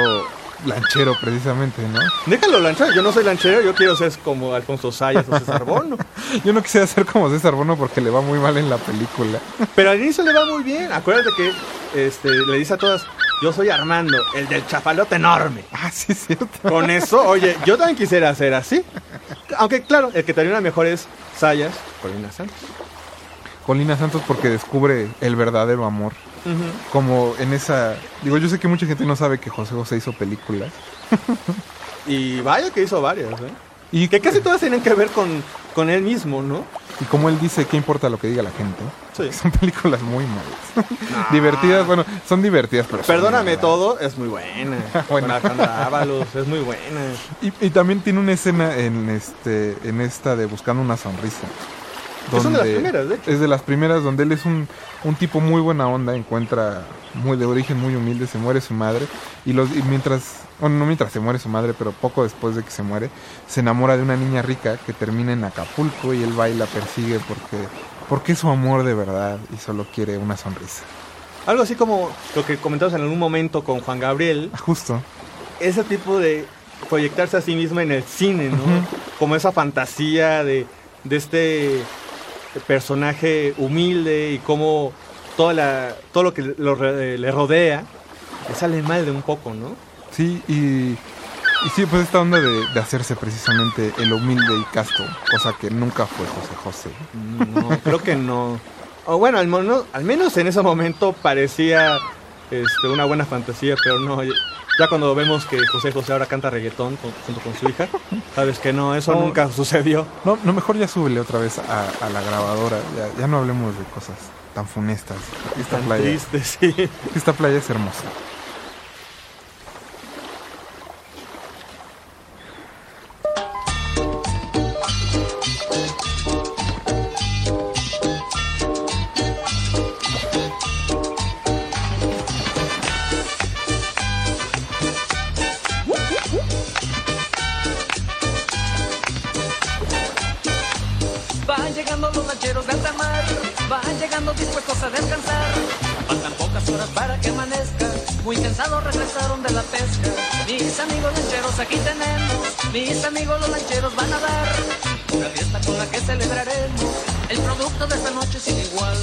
lanchero precisamente, ¿no? Déjalo lanchero, yo no soy lanchero, yo quiero ser como Alfonso Sayas o César Bono. Yo no quisiera ser como César Bono porque le va muy mal en la película. Pero al inicio le va muy bien. Acuérdate que este, le dice a todas, yo soy Armando, el del chapalote enorme. Ah, sí, es cierto. Con eso, oye, yo también quisiera ser así. Aunque claro, el que termina mejor es Sayas, Corina Santos. Colina Santos porque descubre el verdadero amor. Como en esa... Digo, yo sé que mucha gente no sabe que José José hizo películas. Y vaya que hizo varias, ¿eh? Y Que casi todas tienen que ver con, con él mismo, ¿no? Y como él dice, ¿qué importa lo que diga la gente? Sí. Son películas muy malas. divertidas, bueno, son divertidas, pero... Perdóname todo, es muy buena. Bueno. Con Alejandra Ábalos, es muy buena. Y, y también tiene una escena en este en esta de Buscando una sonrisa. Que son de las primeras, de hecho. Es de las primeras donde él es un, un tipo muy buena onda, encuentra muy de origen muy humilde, se muere su madre y, los, y mientras, bueno, no mientras se muere su madre, pero poco después de que se muere, se enamora de una niña rica que termina en Acapulco y él va y la persigue porque, porque es su amor de verdad y solo quiere una sonrisa. Algo así como lo que comentamos en algún momento con Juan Gabriel, Justo. ese tipo de proyectarse a sí mismo en el cine, ¿no? Como esa fantasía de, de este personaje humilde y cómo toda la, todo lo que lo re- le rodea le sale mal de un poco, ¿no? Sí, y, y sí, pues esta onda de, de hacerse precisamente el humilde y casto, cosa que nunca fue José José. No, creo que no. O bueno, al, mono- al menos en ese momento parecía este, una buena fantasía, pero no. Ya cuando vemos que José José ahora canta reggaetón con- junto con su hija, sabes que no, eso No. nunca sucedió. No, no, mejor ya súbele otra vez a, a la grabadora, ya, ya no hablemos de cosas tan funestas. Esta Tan playa, triste, sí. esta playa es hermosa. A descansar. Faltan pocas horas para que amanezca, muy cansados regresaron de la pesca. Mis amigos lancheros aquí tenemos, mis amigos los lancheros van a dar una fiesta con la que celebraremos. El producto de esta noche sin igual.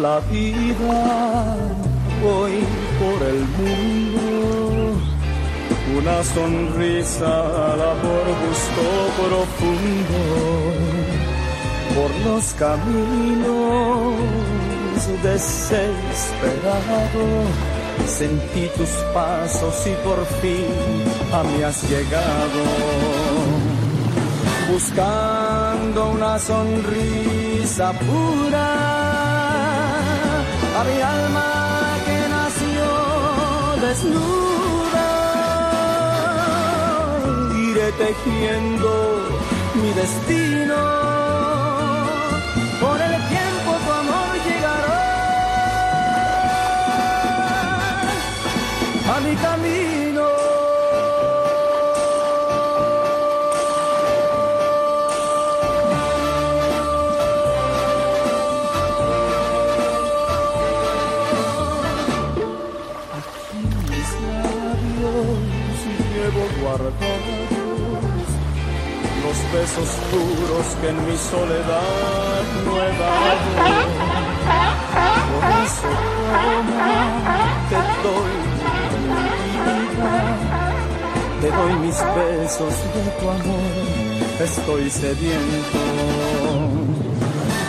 La vida, voy por el mundo. Una sonrisa labor gusto profundo. Por los caminos desesperado, sentí tus pasos y por fin a mí has llegado buscando una sonrisa pura a mi alma que nació desnuda. Iré tejiendo mi destino. Que en mi soledad no he dado. Por eso te doy mi vida, te doy mis besos de tu amor, estoy sediento,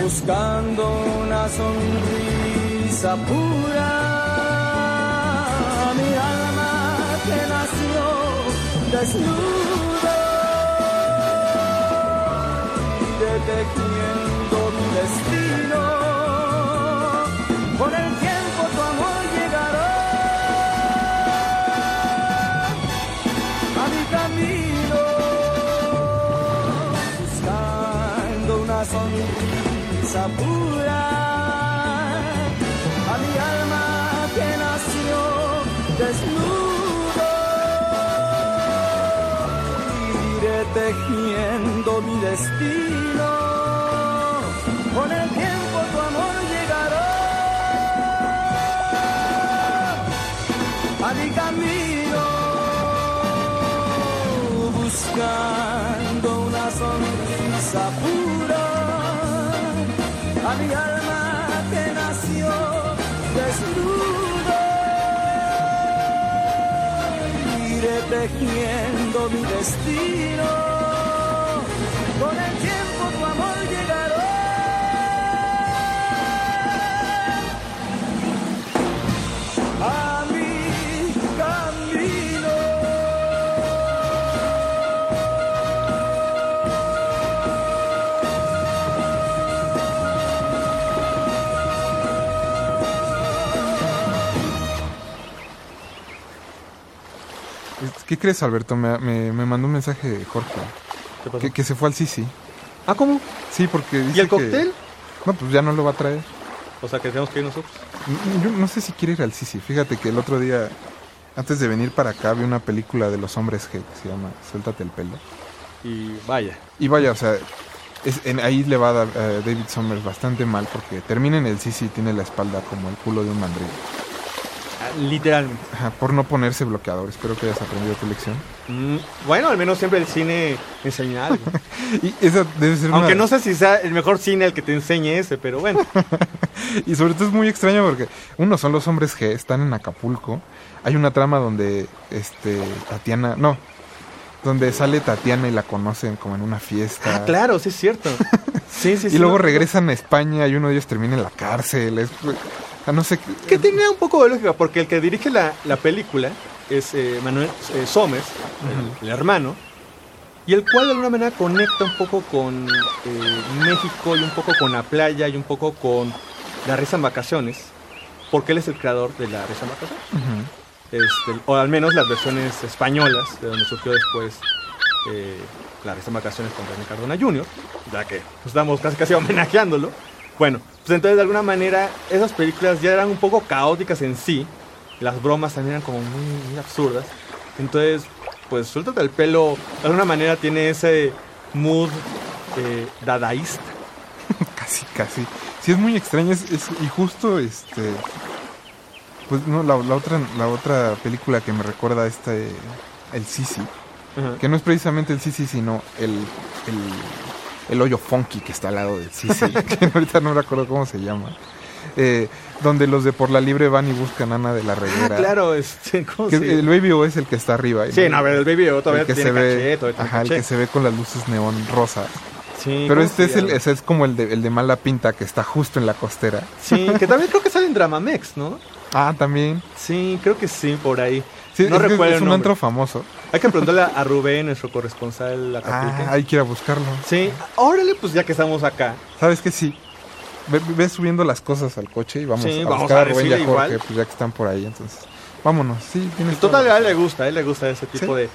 buscando una sonrisa pura mi alma que nació desnuda tejiendo mi destino. Con el tiempo tu amor llegará a mi camino buscando una sonrisa pura. A mi alma que nació desnudo iré tejiendo buscando una sonrisa pura a mi alma que nació desnudo iré tejiendo mi destino. Crees, Alberto? Me, me- me mandó un mensaje de Jorge. Que, que se fue al Sisi. ¿Ah, cómo? Sí, porque dice ¿Y el que- cóctel? No, pues ya no lo va a traer. O sea que tenemos que ir nosotros. Yo no sé si quiere ir al Sisi. Fíjate que el otro día, antes de venir para acá, vi una película de los hombres G que se llama Suéltate el pelo. Y vaya. Y vaya, o sea, es- en- ahí le va a dar a David Summers bastante mal porque termina en el Sisi y tiene la espalda como el culo de un mandril. Literalmente. Ajá, por no ponerse bloqueador. Espero que hayas aprendido tu lección. Mm, bueno, al menos siempre el cine enseña algo. y esa debe ser Aunque una- no sé si sea el mejor cine el que te enseñe ese, pero bueno. Y sobre todo es muy extraño porque uno son los hombres G, están en Acapulco. Hay una trama donde este Tatiana, no, donde sale Tatiana y la conocen como en una fiesta. Ah, claro, sí es cierto. Sí, sí, y sí, luego no, regresan a España y uno de ellos termina en la cárcel. Es, ah, no sé qué. Que tenía un poco de lógica, porque el que dirige la, la película es eh, Manuel eh, Somers, el, el hermano, y el cual de alguna manera conecta un poco con eh, México y un poco con la playa y un poco con la risa en vacaciones, porque él es el creador de la risa en vacaciones. Este, o al menos las versiones españolas, de donde surgió después eh, la risa en vacaciones con René Cardona Jr., ya que estamos casi casi homenajeándolo. Bueno, pues entonces de alguna manera esas películas ya eran un poco caóticas en sí, las bromas también eran como muy, muy absurdas. Entonces, pues suéltate el pelo, de alguna manera tiene ese mood eh, dadaísta. casi, casi. Sí, es muy extraño. Es, es- y justo, este. Pues no, la, la otra, la otra película que me recuerda a este. El Sisi. Que no es precisamente el Sisi, sino el. El, el hoyo funky que está al lado del Sisi. que ahorita no me acuerdo cómo se llama. Eh, donde los de Por la Libre van y buscan a Ana de la Ah, Reguera. claro, este, ¿cómo Que se- el Baby O es el que está arriba. Sí, no, a ver, el Baby O todavía El que tiene se ve, todavía ajá, el que se ve con las luces neón rosa. Sí, Pero ¿cómo este es, el, ese es como el de, el de mala pinta que está justo en la costera. Sí, que también creo que sale en Dramamex, ¿no? Ah, también. Sí, creo que sí, por ahí. Sí, no es, recuerdo es un nombre. antro famoso. Hay que preguntarle a Rubén, nuestro corresponsal Acapulco. Ah, hay que ir a buscarlo. Sí, órale, pues ya que estamos acá. ¿Sabes qué? Sí. Ve, ve subiendo las cosas al coche y vamos Sí, a vamos buscar a a Rubén y a Jorge, igual. pues ya que están por ahí, entonces. Vámonos, sí, tienes Total, a él le gusta, a él le gusta ese tipo Sí. de...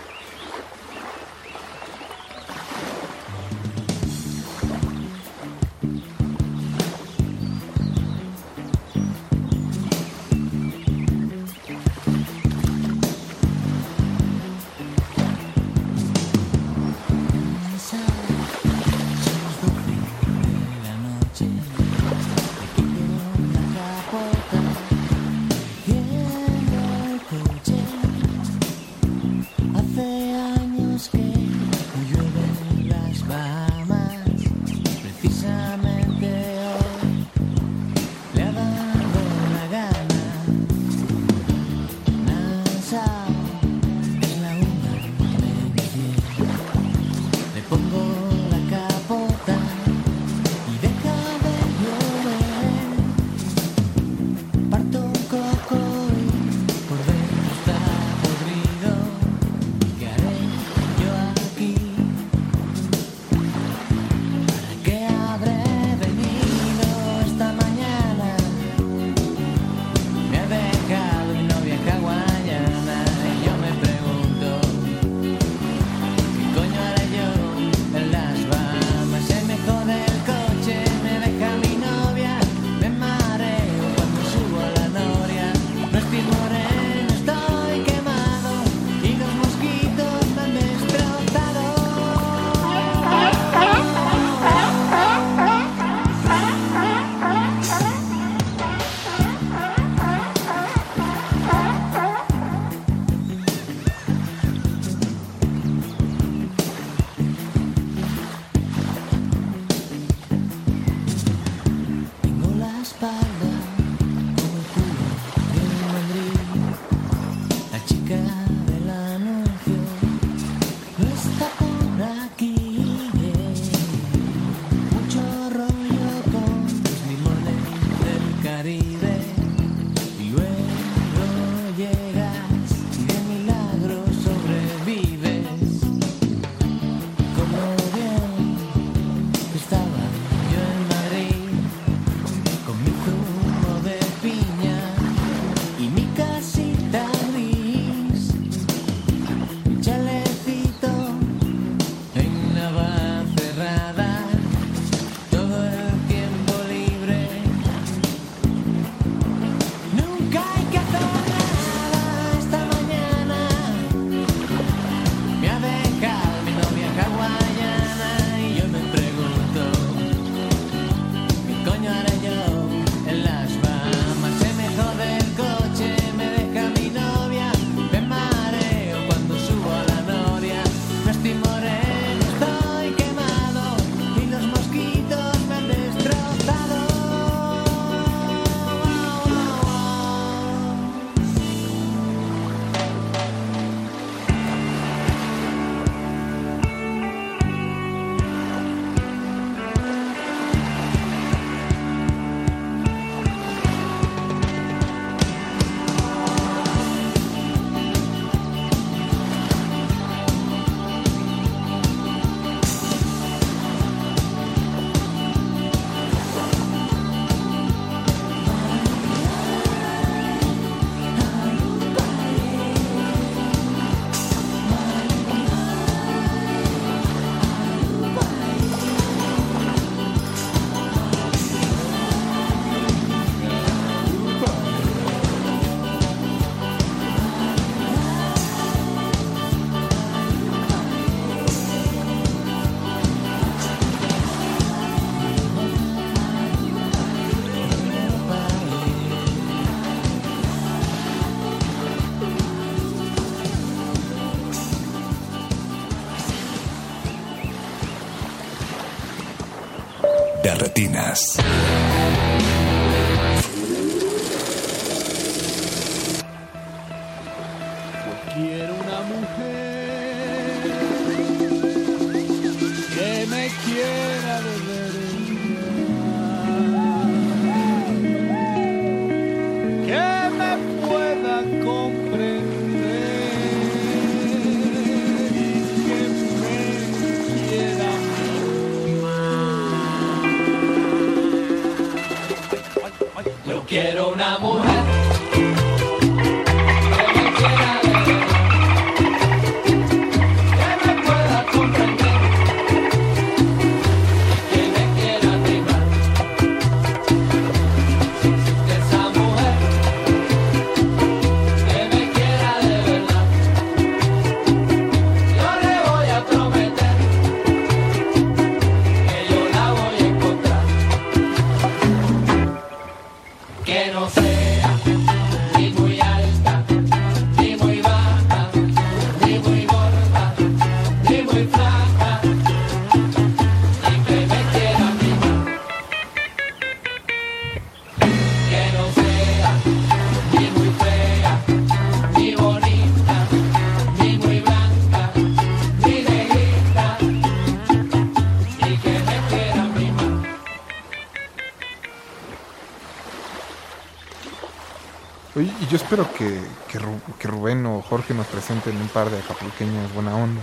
y yo espero que, que, Ru- que Rubén o Jorge nos presenten un par de acapulqueñas buena onda.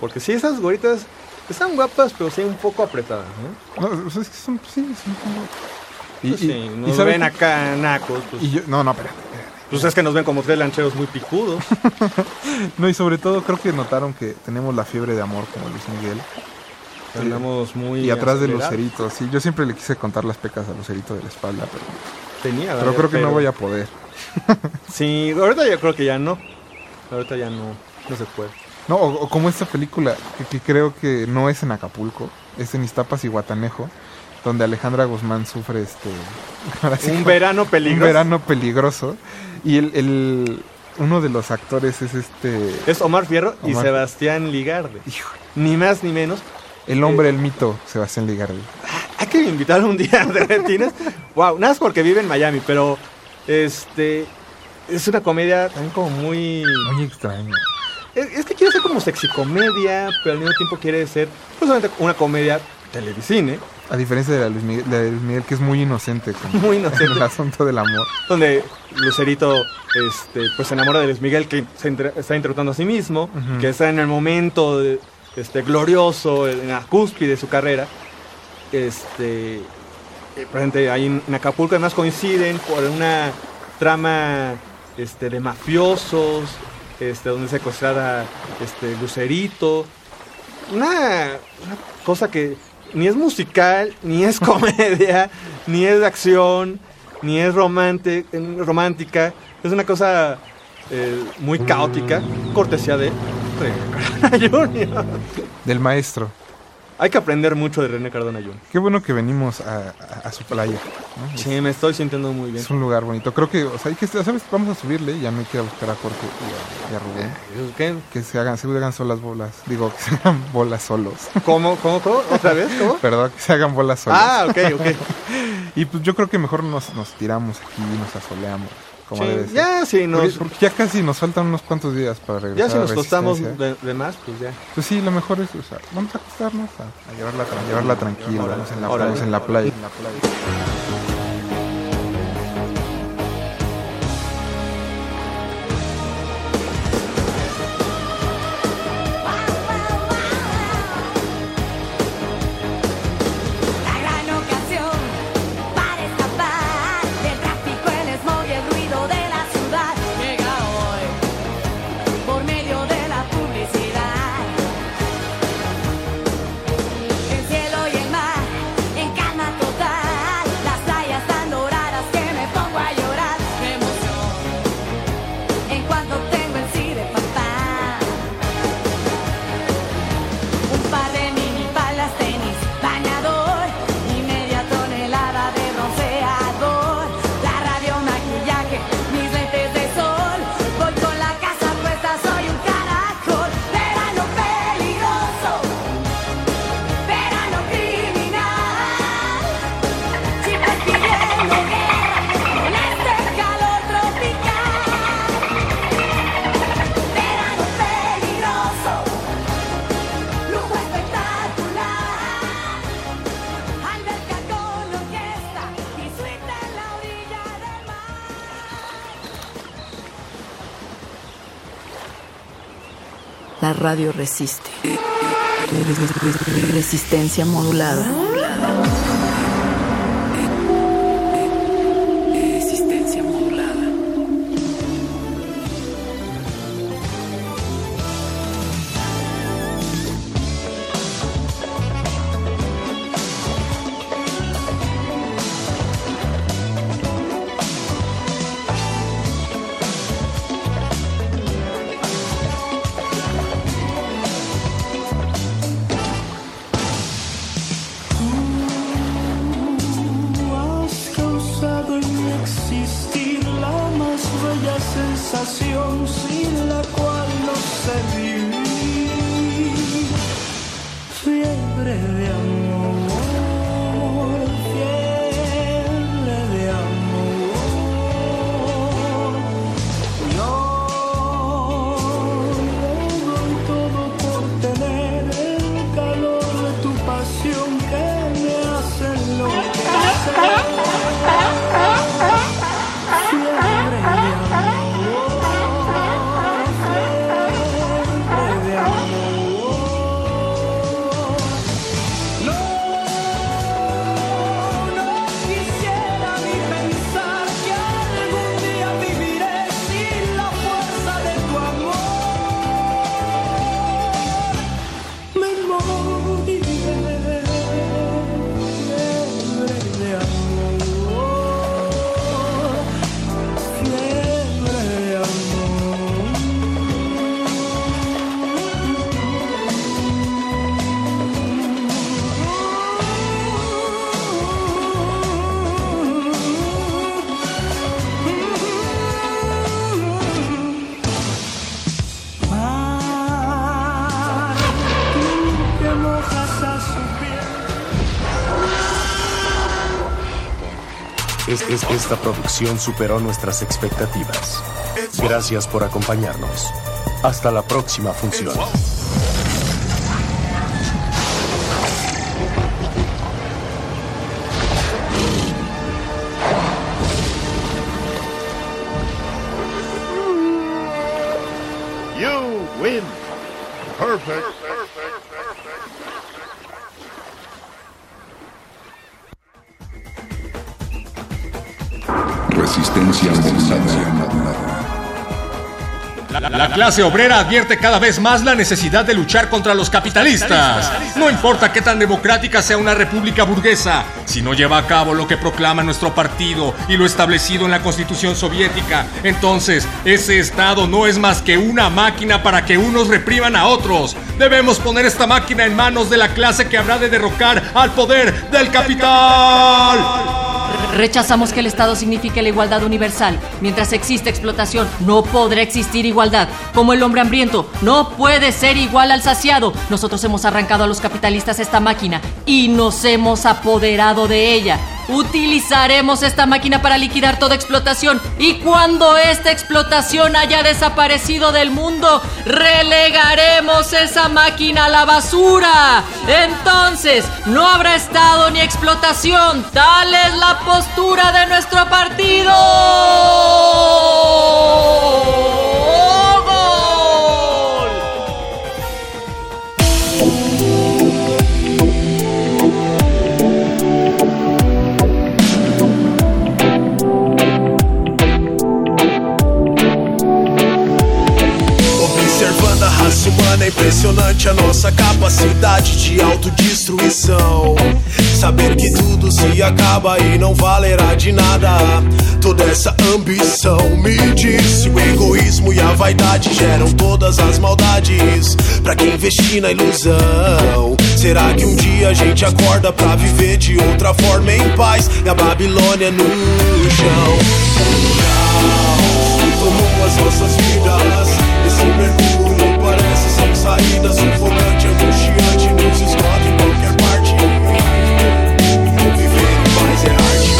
Porque sí, esas goritas están guapas, pero sí un poco apretadas, ¿no? No, es que son, sí, son como... Pues sí, nos ¿sabes ven acá nacos. Pues, Y yo, no, no, espera. pues es que nos ven como tres lancheros muy picudos. No, y sobre todo creo que notaron que tenemos la fiebre de amor como Luis Miguel. Andamos muy Y atrás de. Lucerito, sí. Yo siempre le quise contar las pecas a Lucerito de la espalda, pero, Tenía, pero creo que no voy a poder. Sí, ahorita yo creo que ya no. Ahorita ya no, no se puede. No, o, o como esta película, que, que creo que no es en Acapulco, es en Iztapas y Guatanejo, donde Alejandra Guzmán sufre este... sí Un verano peligroso. Un verano peligroso. Y el, el- uno de los actores es este... Es Omar Fierro y Sebastián Ligarde. Ni más ni menos. El hombre, el mito, Sebastián Ligardi. Hay que invitar un día de retinas. wow, nada más porque vive en Miami, pero este es una comedia también como muy Muy extraño. es, es que quiere ser como sexy comedia, pero al mismo tiempo quiere ser pues una comedia televisine, A diferencia de la Luis Miguel, la de Luis Miguel, que es muy inocente con Muy inocente. el asunto del amor. donde Lucerito este pues se enamora de Luis Miguel que se entre- está interpretando a sí mismo, que está en el momento de- este glorioso en la cúspide de su carrera. Este eh, ejemplo, ahí en Acapulco además coinciden por una trama este, de mafiosos, este, donde secuestrada este, Lucerito. Una, cosa que ni es musical, ni es comedia, ni es de acción, ni es romántica. Es una cosa eh, muy caótica, cortesía de René Cardona Jr. Del maestro. Hay que aprender mucho de René Cardona Jr. Qué bueno que venimos a, a- a su playa. ¿no? Sí, me estoy sintiendo muy bien. Es un lugar bonito. Creo que, o sea, hay que, ¿sabes? Vamos a subirle, ya no hay que buscar a Jorge y a, y a Rubén. ¿Qué? Que se hagan, se hagan solas bolas. Digo, que se hagan bolas solos. ¿Cómo, cómo, cómo? ¿Otra vez? ¿Cómo? Perdón, que se hagan bolas solos. Ah, ok, ok. y pues yo creo que mejor nos, nos tiramos aquí y nos asoleamos. Como Sí, debe ser. ya sí nos- Porque, porque ya casi nos faltan unos cuantos días para regresar. Ya si nos Resistencia. de, de más, pues ya. Pues sí, lo mejor es, o sea, vamos a acostarnos, a, a llevarla, a llevarla tranquila, vamos en la, órale. vamos en la playa. En la playa. Radio resiste. Resistencia modulada. Es- es- esta producción superó nuestras expectativas. Gracias por acompañarnos. Hasta la próxima función. You win. Perfect. La clase obrera advierte cada vez más la necesidad de luchar contra los capitalistas. No importa qué tan democrática sea una república burguesa, si no lleva a cabo lo que proclama nuestro partido y lo establecido en la constitución soviética, entonces ese Estado no es más que una máquina para que unos repriman a otros. Debemos poner esta máquina en manos de la clase que habrá de derrocar al poder del capital. Rechazamos que el Estado signifique la igualdad universal. Mientras existe explotación, no podrá existir igualdad. Como el hombre hambriento no puede ser igual al saciado. Nosotros hemos arrancado a los capitalistas esta máquina y nos hemos apoderado de ella. Utilizaremos esta máquina para liquidar toda explotación y cuando esta explotación haya desaparecido del mundo, relegaremos esa máquina a la basura. Entonces, no habrá Estado ni explotación. Tal es la postura de nuestro partido. Humana é impressionante a nossa capacidade de autodestruição. Saber que tudo se acaba e não valerá de nada. Toda essa ambição me disse o egoísmo e a vaidade geram todas as maldades. Pra quem investir na ilusão, será que um dia a gente acorda pra viver de outra forma em paz? E a Babilônia no chão. O caos tomou as nossas vidas. Esse mergulho parece sem saída, sufocante, angustiante, nos esgota em qualquer parte. Viver em paz é arte.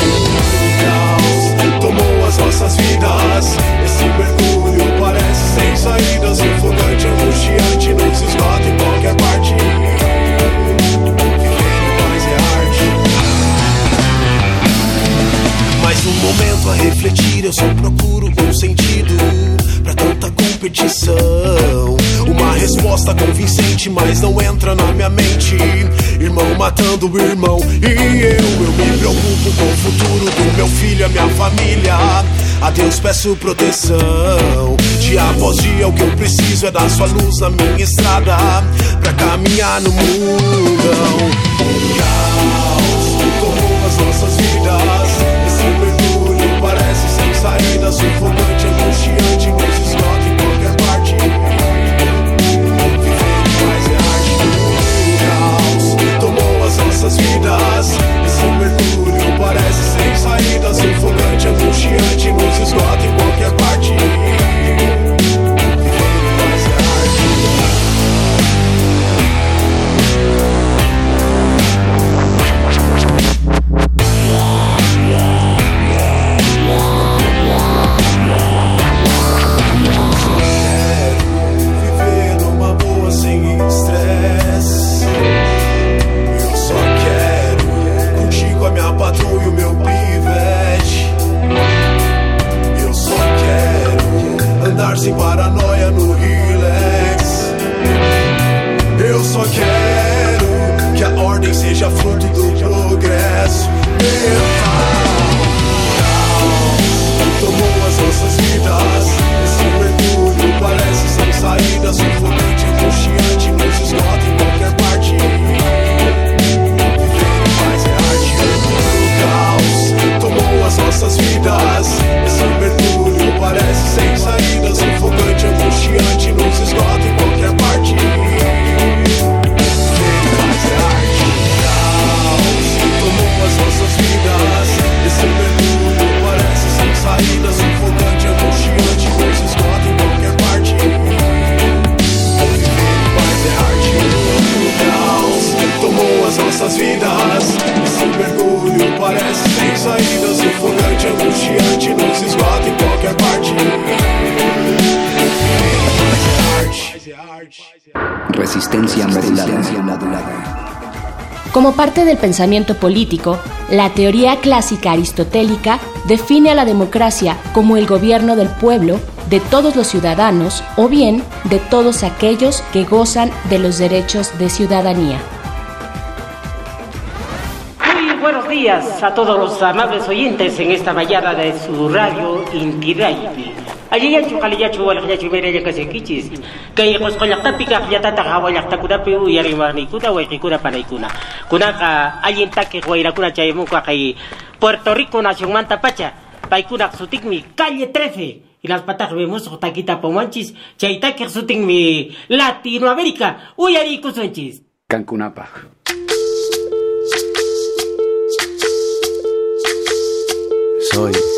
O caos tomou as nossas vidas. Esse mergulho parece sem saída, sufocante, angustiante, nos esgota em qualquer parte. Momento a refletir, eu só procuro um sentido pra tanta competição. Uma resposta convincente, mas não entra na minha mente. Irmão matando o irmão, e eu, eu me preocupo com o futuro do meu filho, a minha família. A Deus peço proteção. Dia após dia, o que eu preciso é dar sua luz na minha estrada pra caminhar no mundão. Caos que tomou as nossas vidas. Saída, sufocante, angustiante, nos esgota em qualquer parte. Viver mais é arte. Caos tomou as nossas vidas. Esse mergulho parece sem saída, sufocante, angustiante, nos esgota em qualquer parte. Sem paranoia no relax. Eu só quero que a ordem seja fruto do progresso mental. Que tomou as nossas vidas. Esse mergulho parece sem saída, sufocante, angustiante, nos esgota em qualquer parte. Viver em paz é arte. O caos tomou as nossas vidas. Nossas vidas. Esse mergulho parece sem saída, sufocante, angustiante, nos esgota em qualquer parte. Viver paz é arte. Resistencia modulada. Como parte del pensamiento político, la teoría clásica aristotélica define a la democracia como el gobierno del pueblo, de todos los ciudadanos o bien de todos aquellos que gozan de los derechos de ciudadanía. Días a todos los amables oyentes en esta mañana de su radio Inti Raymi. Allí ya chukaliyachu walakyachu mereya kasekichis. Kay qusqollaqtapiqa qllatata qhawallaqtakunapi uyariwarniykuna wayqikuna panaykuna. Kunaqa allintakiq wayrakuna chaymunqa kay Puerto Rico nacionmanta pacha. Paykunaq sutikmi calle 13. Y las patas vemos taquita pomanchis. Chaytakiq sutikmi Latinoamérica. Uyarikusunchis. Cancunapa. Soy,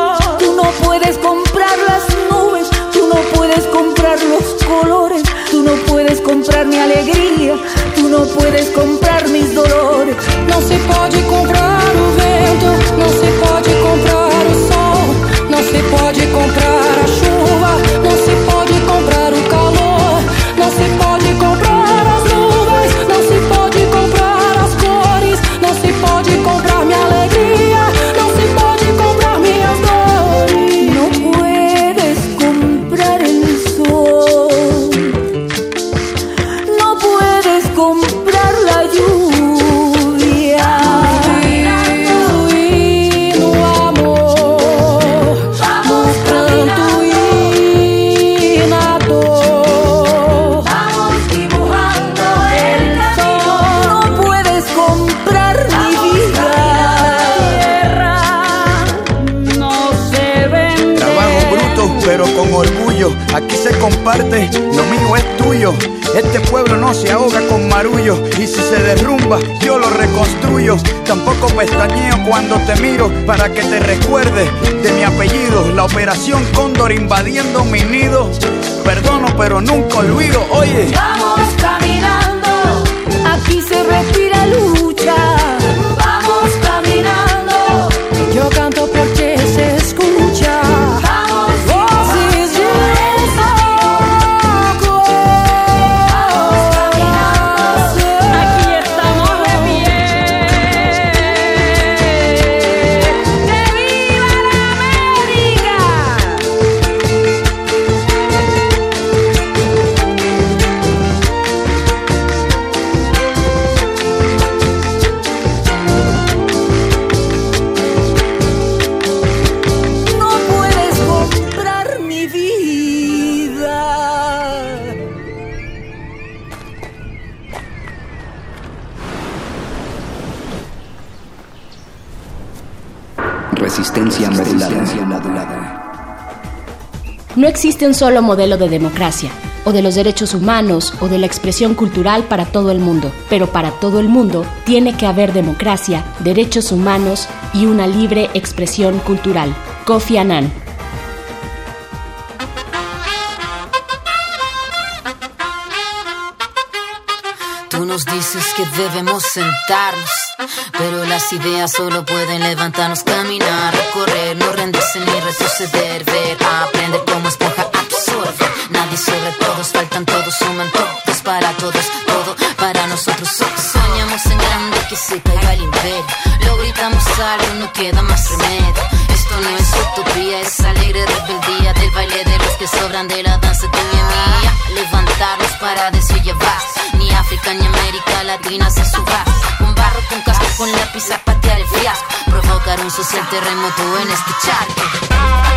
puedes comprar los colores, tú no puedes comprar mi alegría, tú no puedes comprar mis dolores. Não se pode comprar o vento, não se pode Comparte, lo mío es tuyo. Este pueblo no se ahoga con marullo. Y si se derrumba, yo lo reconstruyo. Tampoco pestañeo cuando te miro para que te recuerdes de mi apellido. La operación Cóndor invadiendo mi nido. Perdono, pero nunca olvido. Oye, Vamos caminando, aquí se respira lucha. Resistencia modulada. No existe un solo modelo de democracia, o de los derechos humanos, o de la expresión cultural para todo el mundo, pero para todo el mundo tiene que haber democracia, derechos humanos y una libre expresión cultural. Kofi Annan. Tú nos dices que debemos sentarnos, pero las ideas solo pueden levantarnos, caminar, recorrer, no rendirse ni retroceder, ver, aprender como esponja absorbe. Nadie sobre todos, faltan todos, suman todos para todos, todo para nosotros. So- Soñamos en grande que se caiga el imperio, lo gritamos algo, no queda más remedio. Esto no es utopía, es alegre rebeldía del baile de los que sobran de la danza tuya y mía. Levantarnos para decir ya basta. Ni África ni América Latina se suba. Con barro, con casco, con lápiz a patear el fiasco. Provocar un social terremoto en este charco.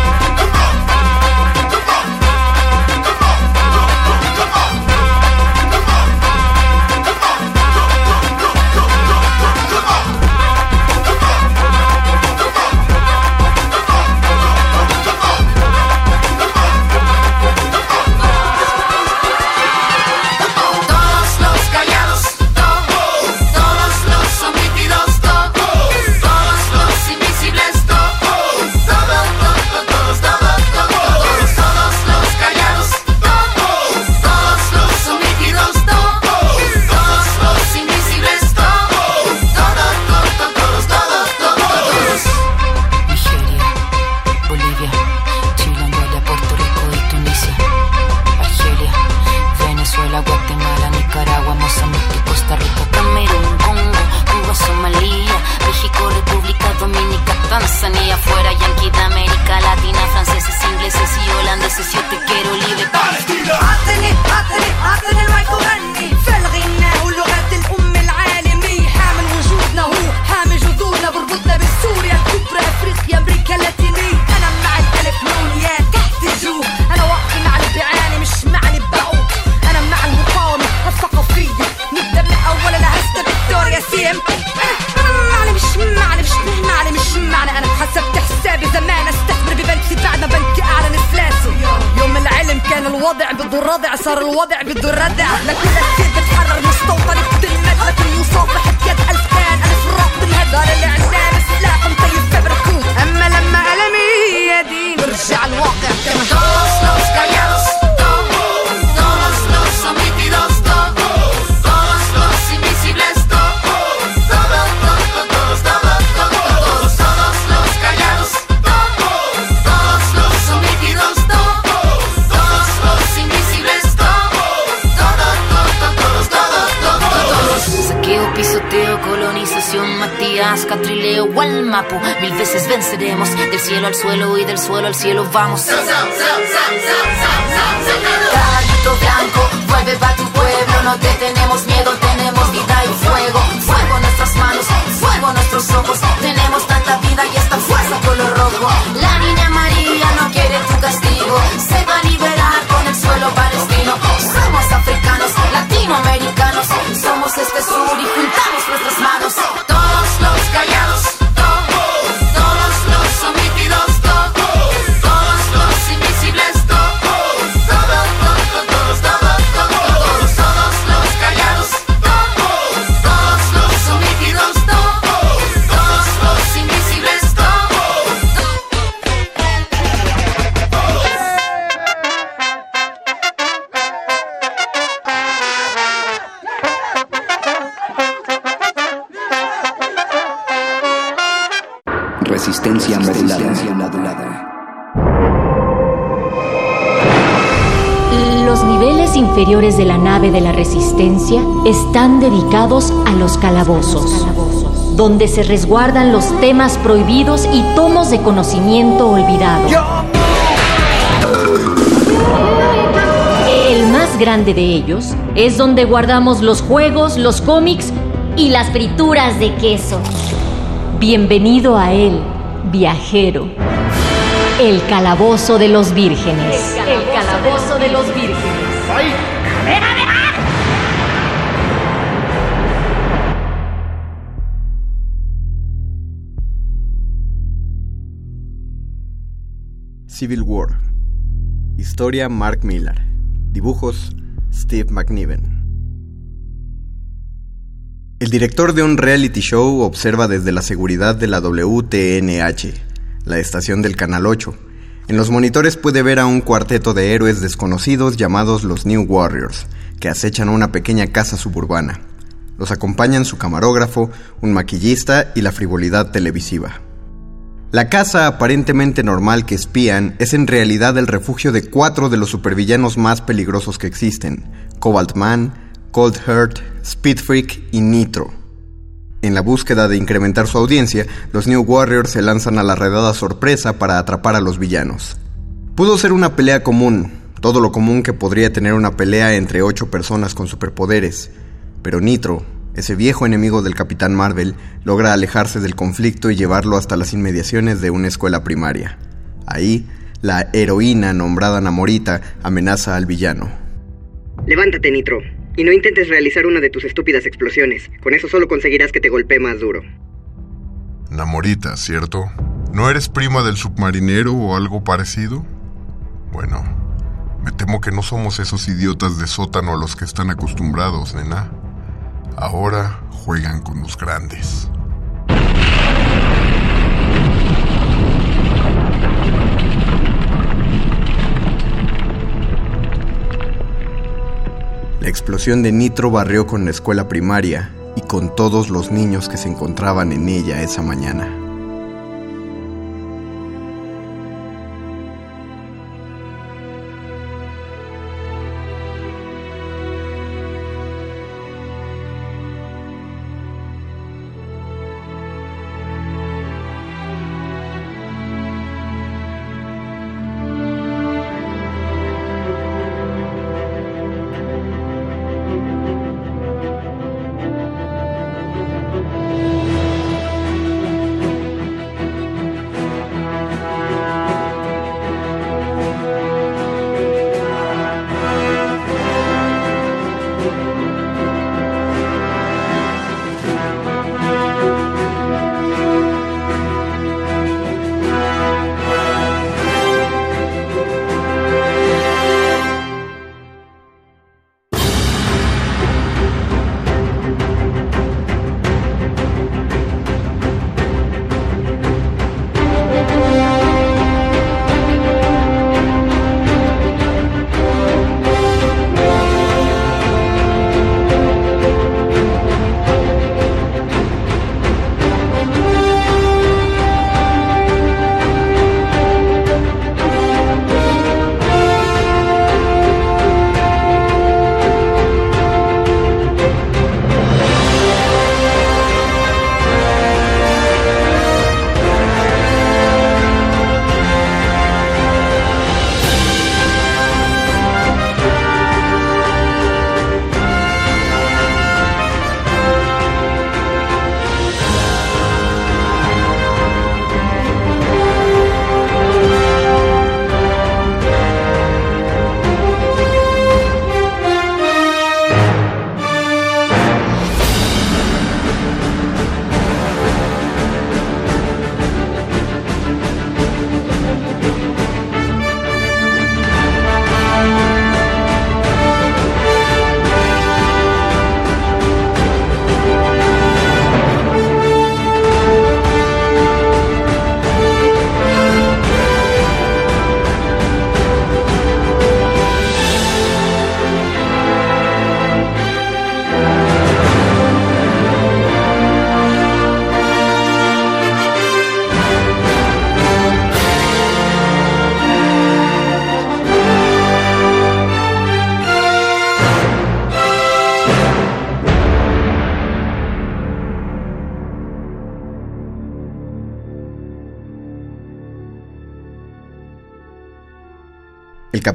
Dedicados a los calabozos, donde se resguardan los temas prohibidos y tomos de conocimiento olvidados. El más grande de ellos es donde guardamos los juegos, los cómics y las frituras de queso. Bienvenido a él, viajero. El calabozo de los vírgenes. El calabozo de los vírgenes. Civil War. Historia Mark Millar. Dibujos Steve McNiven. El director de un reality show observa desde la seguridad de la WTNH, la estación del Canal 8. En los monitores puede ver a un cuarteto de héroes desconocidos llamados los New Warriors, que acechan una pequeña casa suburbana. Los acompañan su camarógrafo, un maquillista y la frivolidad televisiva. La casa aparentemente normal que espían es en realidad el refugio de cuatro de los supervillanos más peligrosos que existen, Cobalt Man, Cold Heart, Speed Freak y Nitro. En la búsqueda de incrementar su audiencia, los New Warriors se lanzan a la redada sorpresa para atrapar a los villanos. Pudo ser una pelea común, todo lo común que podría tener una pelea entre ocho personas con superpoderes, pero Nitro, ese viejo enemigo del Capitán Marvel, logra alejarse del conflicto y llevarlo hasta las inmediaciones de una escuela primaria. Ahí, la heroína nombrada Namorita amenaza al villano. Levántate, Nitro, y no intentes realizar una de tus estúpidas explosiones. Con eso solo conseguirás que te golpee más duro. Namorita, ¿cierto? ¿No eres prima del submarinero o algo parecido? Bueno, me temo que no somos esos idiotas de sótano a los que están acostumbrados, nena. Ahora juegan con los grandes. La explosión de Nitro barrió con la escuela primaria y con todos los niños que se encontraban en ella esa mañana.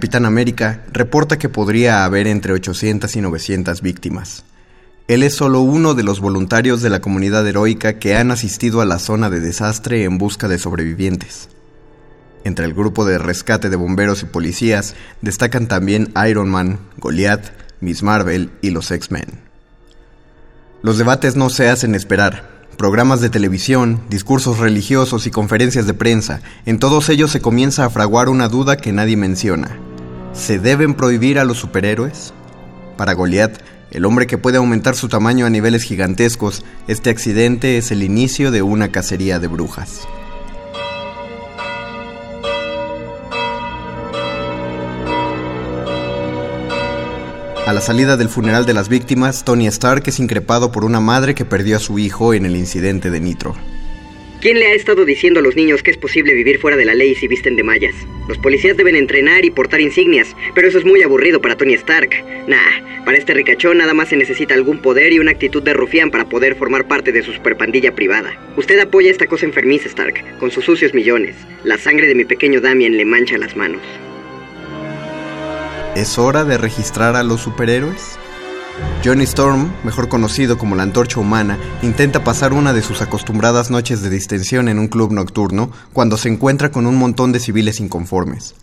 Capitán América reporta que podría haber entre 800 y 900 víctimas. Él es solo uno de los voluntarios de la comunidad heroica que han asistido a la zona de desastre en busca de sobrevivientes. Entre el grupo de rescate de bomberos y policías destacan también Iron Man, Goliath, Miss Marvel y los X-Men. Los debates no se hacen esperar. Programas de televisión, discursos religiosos y conferencias de prensa, en todos ellos se comienza a fraguar una duda que nadie menciona. ¿Se deben prohibir a los superhéroes? Para Goliath, el hombre que puede aumentar su tamaño a niveles gigantescos, este accidente es el inicio de una cacería de brujas. A la salida del funeral de las víctimas, Tony Stark es increpado por una madre que perdió a su hijo en el incidente de Nitro. ¿Quién le ha estado diciendo a los niños que es posible vivir fuera de la ley si visten de mallas? Los policías deben entrenar y portar insignias, pero eso es muy aburrido para Tony Stark. Nah, para este ricachón nada más se necesita algún poder y una actitud de rufián para poder formar parte de su superpandilla privada. Usted apoya esta cosa enfermiza, Stark, con sus sucios millones. La sangre de mi pequeño Damien le mancha las manos. ¿Es hora de registrar a los superhéroes? Johnny Storm, mejor conocido como la Antorcha Humana, intenta pasar una de sus acostumbradas noches de distensión en un club nocturno cuando se encuentra con un montón de civiles inconformes.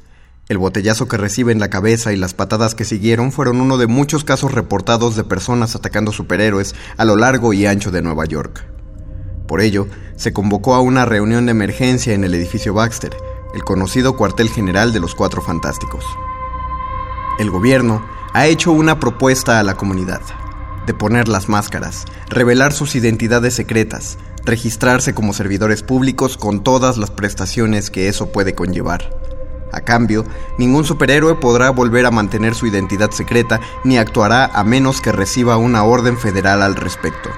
El botellazo que recibe en la cabeza y las patadas que siguieron fueron uno de muchos casos reportados de personas atacando superhéroes a lo largo y ancho de Nueva York. Por ello, se convocó a una reunión de emergencia en el edificio Baxter, el conocido cuartel general de los Cuatro Fantásticos. El gobierno ha hecho una propuesta a la comunidad de poner las máscaras, revelar sus identidades secretas, registrarse como servidores públicos con todas las prestaciones que eso puede conllevar. A cambio, ningún superhéroe podrá volver a mantener su identidad secreta ni actuará a menos que reciba una orden federal al respecto.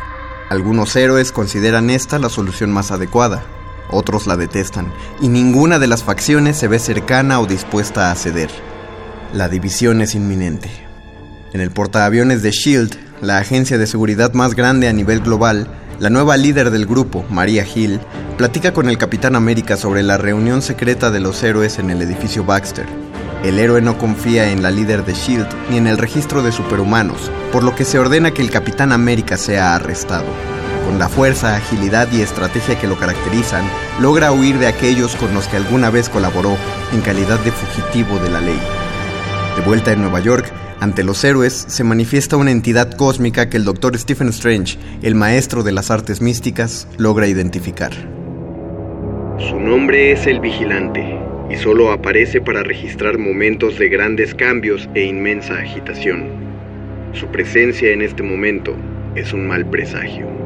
Algunos héroes consideran esta la solución más adecuada, otros la detestan, y ninguna de las facciones se ve cercana o dispuesta a ceder. La división es inminente. En el portaaviones de Shield, la agencia de seguridad más grande a nivel global, la nueva líder del grupo, Maria Hill, platica con el Capitán América sobre la reunión secreta de los héroes en el edificio Baxter. El héroe no confía en la líder de Shield ni en el registro de superhumanos, por lo que se ordena que el Capitán América sea arrestado. Con la fuerza, agilidad y estrategia que lo caracterizan, logra huir de aquellos con los que alguna vez colaboró en calidad de fugitivo de la ley. De vuelta en Nueva York, ante los héroes se manifiesta una entidad cósmica que el Dr. Stephen Strange, el maestro de las artes místicas, logra identificar. Su nombre es el Vigilante y solo aparece para registrar momentos de grandes cambios e inmensa agitación. Su presencia en este momento es un mal presagio.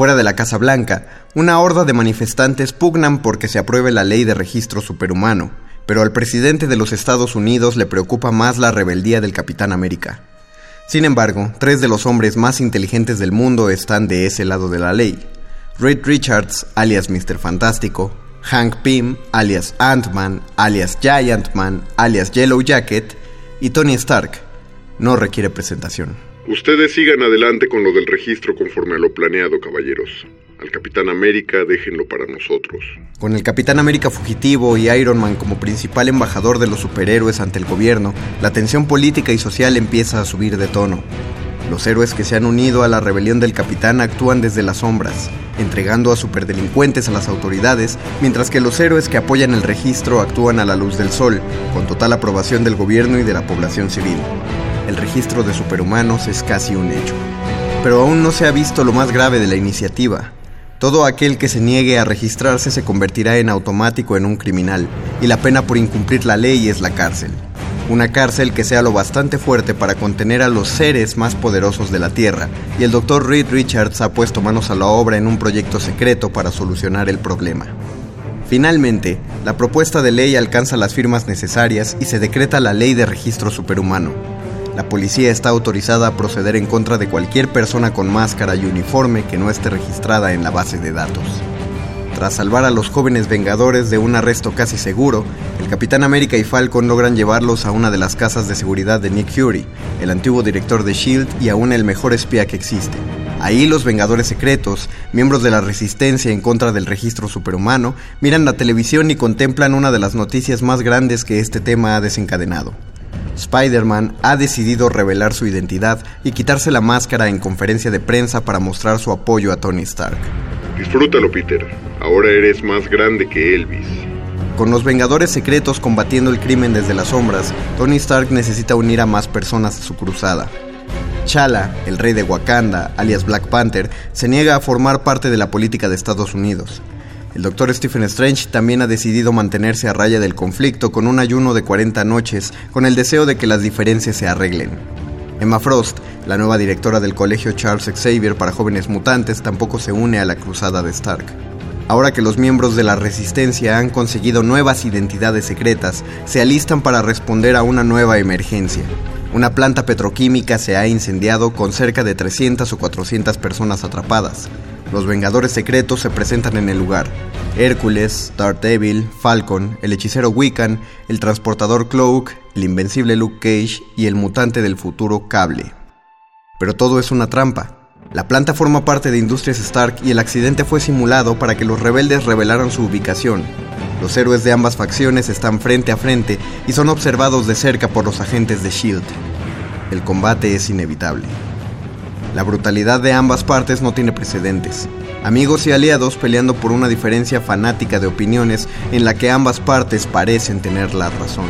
Fuera de la Casa Blanca, una horda de manifestantes pugnan porque se apruebe la ley de registro superhumano, pero al presidente de los Estados Unidos le preocupa más la rebeldía del Capitán América. Sin embargo, tres de los hombres más inteligentes del mundo están de ese lado de la ley. Reed Richards, alias Mr. Fantástico, Hank Pym, alias Ant-Man, alias Giant Man, alias Yellow Jacket, y Tony Stark. No requiere presentación. Ustedes sigan adelante con lo del registro conforme a lo planeado, caballeros. Al Capitán América déjenlo para nosotros. Con el Capitán América fugitivo y Iron Man como principal embajador de los superhéroes ante el gobierno, la tensión política y social empieza a subir de tono. Los héroes que se han unido a la rebelión del capitán actúan desde las sombras, entregando a superdelincuentes a las autoridades, mientras que los héroes que apoyan el registro actúan a la luz del sol, con total aprobación del gobierno y de la población civil. El registro de superhumanos es casi un hecho. Pero aún no se ha visto lo más grave de la iniciativa. Todo aquel que se niegue a registrarse se convertirá en automático en un criminal, y la pena por incumplir la ley es la cárcel. Una cárcel que sea lo bastante fuerte para contener a los seres más poderosos de la Tierra, y el Dr. Reed Richards ha puesto manos a la obra en un proyecto secreto para solucionar el problema. Finalmente, la propuesta de ley alcanza las firmas necesarias y se decreta la ley de registro superhumano. La policía está autorizada a proceder en contra de cualquier persona con máscara y uniforme que no esté registrada en la base de datos. Tras salvar a los jóvenes Vengadores de un arresto casi seguro, el Capitán América y Falcon logran llevarlos a una de las casas de seguridad de Nick Fury, el antiguo director de SHIELD y aún el mejor espía que existe. Ahí los Vengadores secretos, miembros de la resistencia en contra del registro superhumano, miran la televisión y contemplan una de las noticias más grandes que este tema ha desencadenado. Spider-Man ha decidido revelar su identidad y quitarse la máscara en conferencia de prensa para mostrar su apoyo a Tony Stark. Disfrútalo, Peter. Ahora eres más grande que Elvis. Con los Vengadores secretos combatiendo el crimen desde las sombras, Tony Stark necesita unir a más personas a su cruzada. Chala, el rey de Wakanda, alias Black Panther, se niega a formar parte de la política de Estados Unidos. El doctor Stephen Strange también ha decidido mantenerse a raya del conflicto con un ayuno de 40 noches con el deseo de que las diferencias se arreglen. Emma Frost, la nueva directora del colegio Charles Xavier para jóvenes mutantes, tampoco se une a la cruzada de Stark. Ahora que los miembros de la resistencia han conseguido nuevas identidades secretas, se alistan para responder a una nueva emergencia. Una planta petroquímica se ha incendiado con cerca de 300 o 400 personas atrapadas. Los Vengadores secretos se presentan en el lugar. Hércules, Daredevil, Falcon, el hechicero Wiccan, el transportador Cloak, el invencible Luke Cage y el mutante del futuro Cable. Pero todo es una trampa. La planta forma parte de Industrias Stark y el accidente fue simulado para que los rebeldes revelaran su ubicación. Los héroes de ambas facciones están frente a frente y son observados de cerca por los agentes de SHIELD. El combate es inevitable. La brutalidad de ambas partes no tiene precedentes. Amigos y aliados peleando por una diferencia fanática de opiniones en la que ambas partes parecen tener la razón.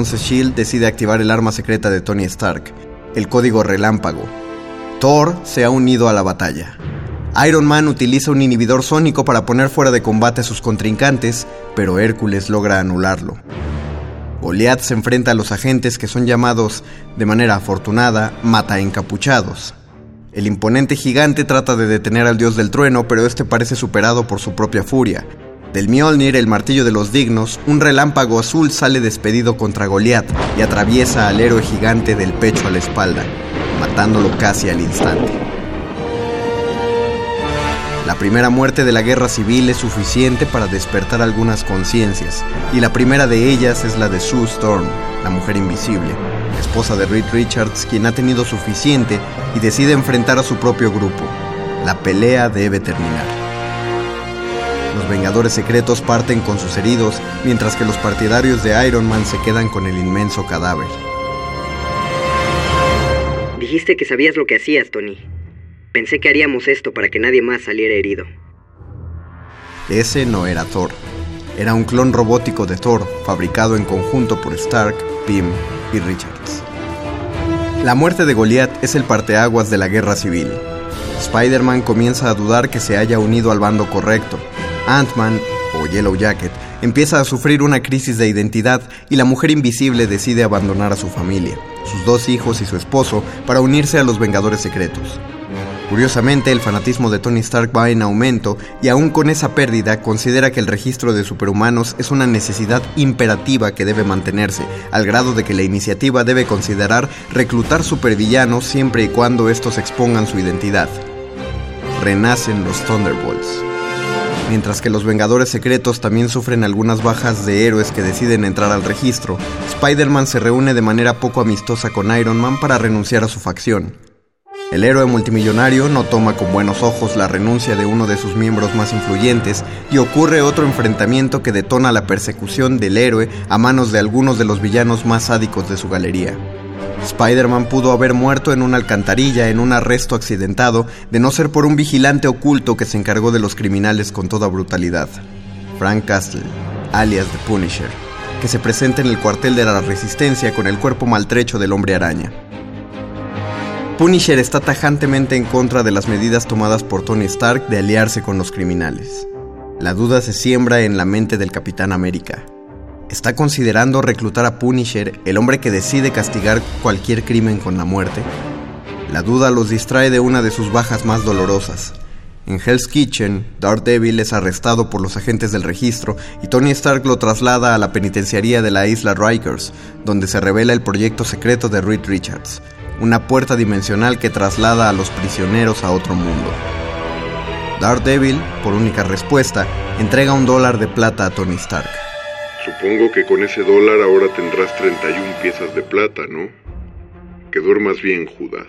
Entonces Shield decide activar el arma secreta de Tony Stark, el código relámpago. Thor se ha unido a la batalla. Iron Man utiliza un inhibidor sónico para poner fuera de combate a sus contrincantes, pero Hércules logra anularlo. Goliath se enfrenta a los agentes que son llamados, de manera afortunada, mata encapuchados. El imponente gigante trata de detener al dios del trueno, pero este parece superado por su propia furia. Del Mjolnir, el martillo de los dignos, un relámpago azul sale despedido contra Goliath y atraviesa al héroe gigante del pecho a la espalda, matándolo casi al instante. La primera muerte de la guerra civil es suficiente para despertar algunas conciencias, y la primera de ellas es la de Sue Storm, la mujer invisible, esposa de Reed Richards, quien ha tenido suficiente y decide enfrentar a su propio grupo. La pelea debe terminar. Los Vengadores Secretos parten con sus heridos, mientras que los partidarios de Iron Man se quedan con el inmenso cadáver. Dijiste que sabías lo que hacías, Tony. Pensé que haríamos esto para que nadie más saliera herido. Ese no era Thor. Era un clon robótico de Thor, fabricado en conjunto por Stark, Pym y Richards. La muerte de Goliath es el parteaguas de la guerra civil. Spider-Man comienza a dudar que se haya unido al bando correcto. Ant-Man, o Yellow Jacket, empieza a sufrir una crisis de identidad y la mujer invisible decide abandonar a su familia, sus dos hijos y su esposo para unirse a los Vengadores Secretos. Curiosamente, el fanatismo de Tony Stark va en aumento y aún con esa pérdida considera que el registro de superhumanos es una necesidad imperativa que debe mantenerse, al grado de que la iniciativa debe considerar reclutar supervillanos siempre y cuando estos expongan su identidad. Renacen los Thunderbolts. Mientras que los Vengadores Secretos también sufren algunas bajas de héroes que deciden entrar al registro, Spider-Man se reúne de manera poco amistosa con Iron Man para renunciar a su facción. El héroe multimillonario no toma con buenos ojos la renuncia de uno de sus miembros más influyentes y ocurre otro enfrentamiento que detona la persecución del héroe a manos de algunos de los villanos más sádicos de su galería. Spider-Man pudo haber muerto en una alcantarilla en un arresto accidentado de no ser por un vigilante oculto que se encargó de los criminales con toda brutalidad. Frank Castle, alias The Punisher, que se presenta en el cuartel de la Resistencia con el cuerpo maltrecho del hombre araña. Punisher está tajantemente en contra de las medidas tomadas por Tony Stark de aliarse con los criminales. La duda se siembra en la mente del Capitán América. ¿Está considerando reclutar a Punisher, el hombre que decide castigar cualquier crimen con la muerte? La duda los distrae de una de sus bajas más dolorosas. En Hell's Kitchen, Daredevil es arrestado por los agentes del registro y Tony Stark lo traslada a la penitenciaría de la isla Rikers, donde se revela el proyecto secreto de Reed Richards, una puerta dimensional que traslada a los prisioneros a otro mundo. Daredevil, por única respuesta, entrega un dólar de plata a Tony Stark. Supongo que con ese dólar ahora tendrás 31 piezas de plata, ¿no? Que duermas bien, Judas.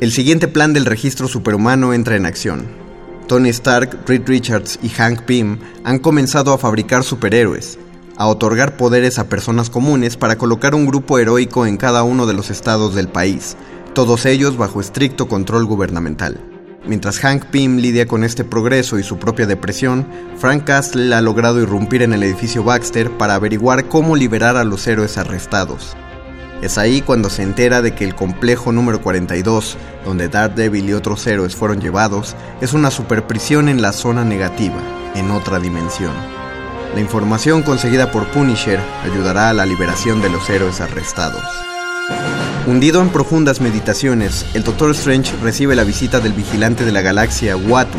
El siguiente plan del registro superhumano entra en acción. Tony Stark, Reed Richards y Hank Pym han comenzado a fabricar superhéroes, a otorgar poderes a personas comunes para colocar un grupo heroico en cada uno de los estados del país, todos ellos bajo estricto control gubernamental. Mientras Hank Pym lidia con este progreso y su propia depresión, Frank Castle ha logrado irrumpir en el edificio Baxter para averiguar cómo liberar a los héroes arrestados. Es ahí cuando se entera de que el complejo número 42, donde Daredevil y otros héroes fueron llevados, es una superprisión en la zona negativa, en otra dimensión. La información conseguida por Punisher ayudará a la liberación de los héroes arrestados. Hundido en profundas meditaciones, el Doctor Strange recibe la visita del vigilante de la galaxia, Watu,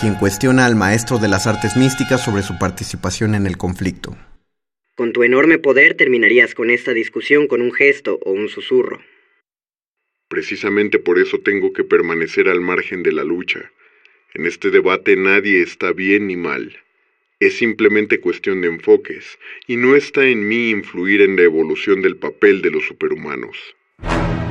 quien cuestiona al maestro de las artes místicas sobre su participación en el conflicto. Con tu enorme poder terminarías con esta discusión con un gesto o un susurro. Precisamente por eso tengo que permanecer al margen de la lucha. En este debate nadie está bien ni mal. Es simplemente cuestión de enfoques, y no está en mí influir en la evolución del papel de los superhumanos. you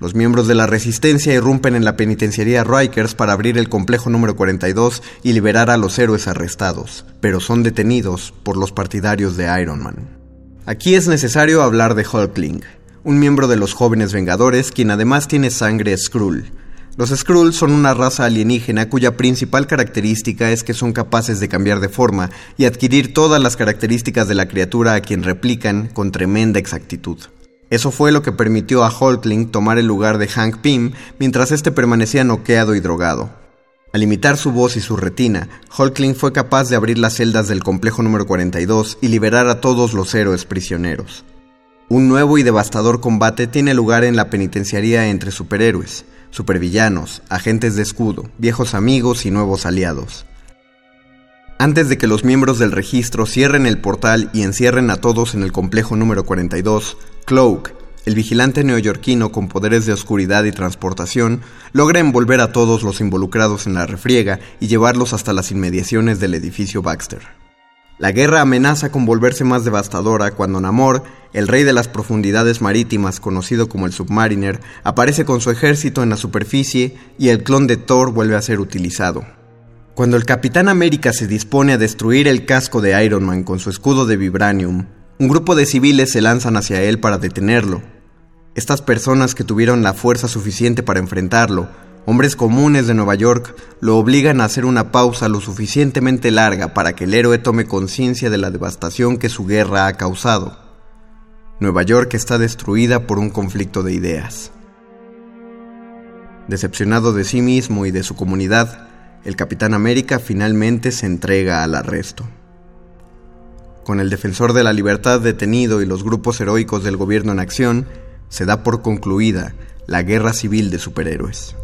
Los miembros de la resistencia irrumpen en la penitenciaría Rikers para abrir el complejo número 42 y liberar a los héroes arrestados, pero son detenidos por los partidarios de Iron Man. Aquí es necesario hablar de Hulkling, un miembro de los jóvenes Vengadores quien además tiene sangre Skrull. Los Skrull son una raza alienígena cuya principal característica es que son capaces de cambiar de forma y adquirir todas las características de la criatura a quien replican con tremenda exactitud. Eso fue lo que permitió a Hulkling tomar el lugar de Hank Pym mientras este permanecía noqueado y drogado. Al imitar su voz y su retina, Hulkling fue capaz de abrir las celdas del complejo número 42 y liberar a todos los héroes prisioneros. Un nuevo y devastador combate tiene lugar en la penitenciaría entre superhéroes, supervillanos, agentes de escudo, viejos amigos y nuevos aliados. Antes de que los miembros del registro cierren el portal y encierren a todos en el complejo número 42, Cloak, el vigilante neoyorquino con poderes de oscuridad y transportación, logra envolver a todos los involucrados en la refriega y llevarlos hasta las inmediaciones del edificio Baxter. La guerra amenaza con volverse más devastadora cuando Namor, el rey de las profundidades marítimas conocido como el Submariner, aparece con su ejército en la superficie y el clon de Thor vuelve a ser utilizado. Cuando el Capitán América se dispone a destruir el casco de Iron Man con su escudo de vibranium, un grupo de civiles se lanzan hacia él para detenerlo. Estas personas que tuvieron la fuerza suficiente para enfrentarlo, hombres comunes de Nueva York, lo obligan a hacer una pausa lo suficientemente larga para que el héroe tome conciencia de la devastación que su guerra ha causado. Nueva York está destruida por un conflicto de ideas. Decepcionado de sí mismo y de su comunidad, el Capitán América finalmente se entrega al arresto. Con el defensor de la libertad detenido y los grupos heroicos del gobierno en acción, se da por concluida la guerra civil de superhéroes.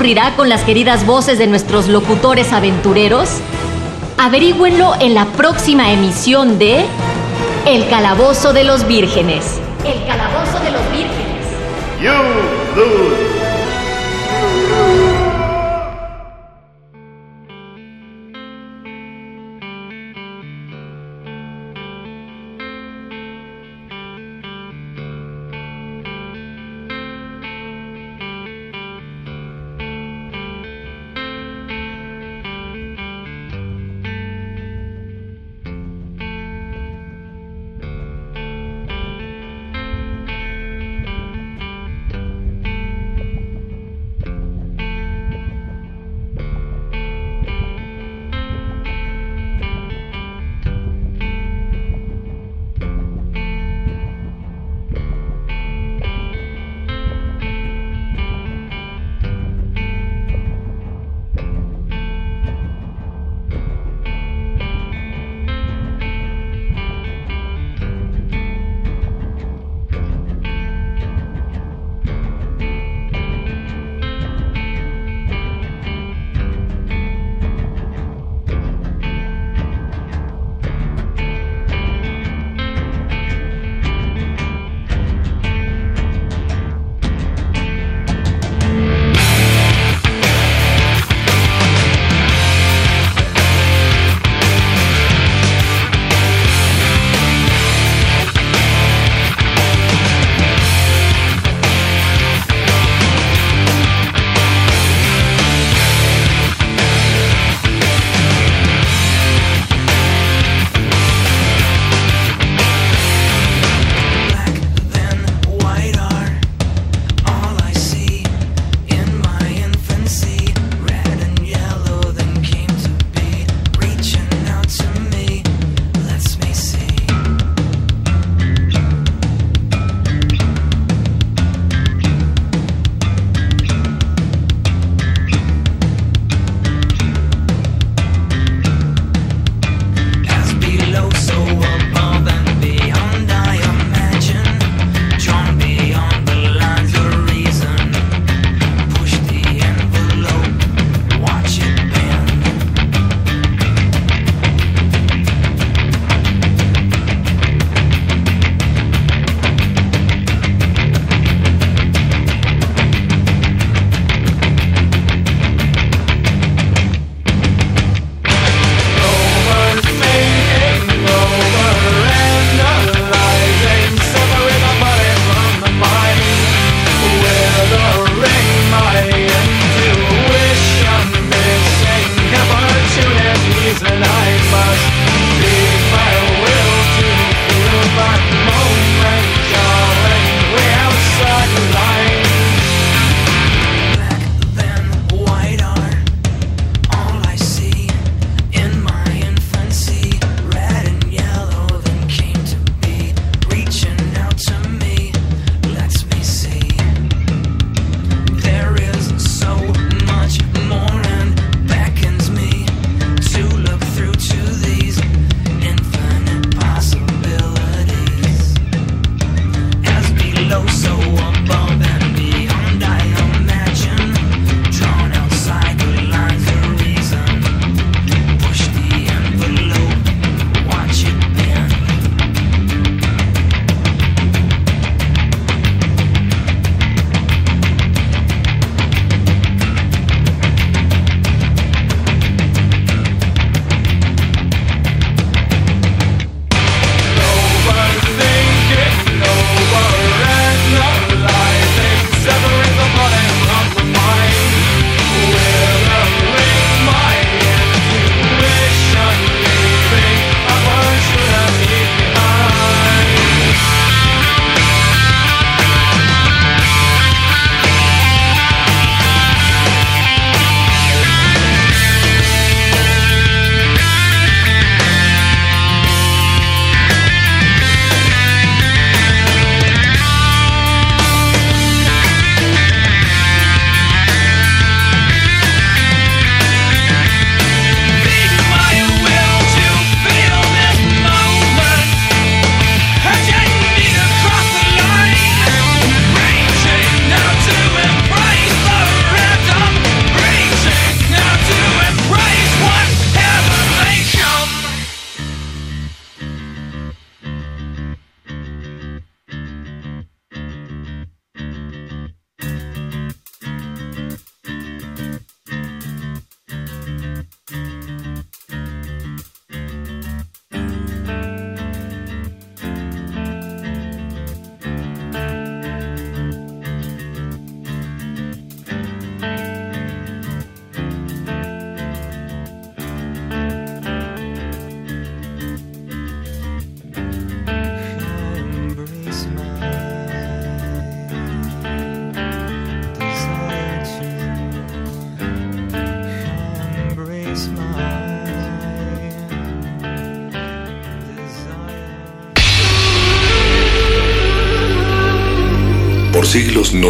Ocurrirá con las queridas voces de nuestros locutores aventureros? Averígüenlo en la próxima emisión de El Calabozo de los Vírgenes. El Calabozo de los Vírgenes. You.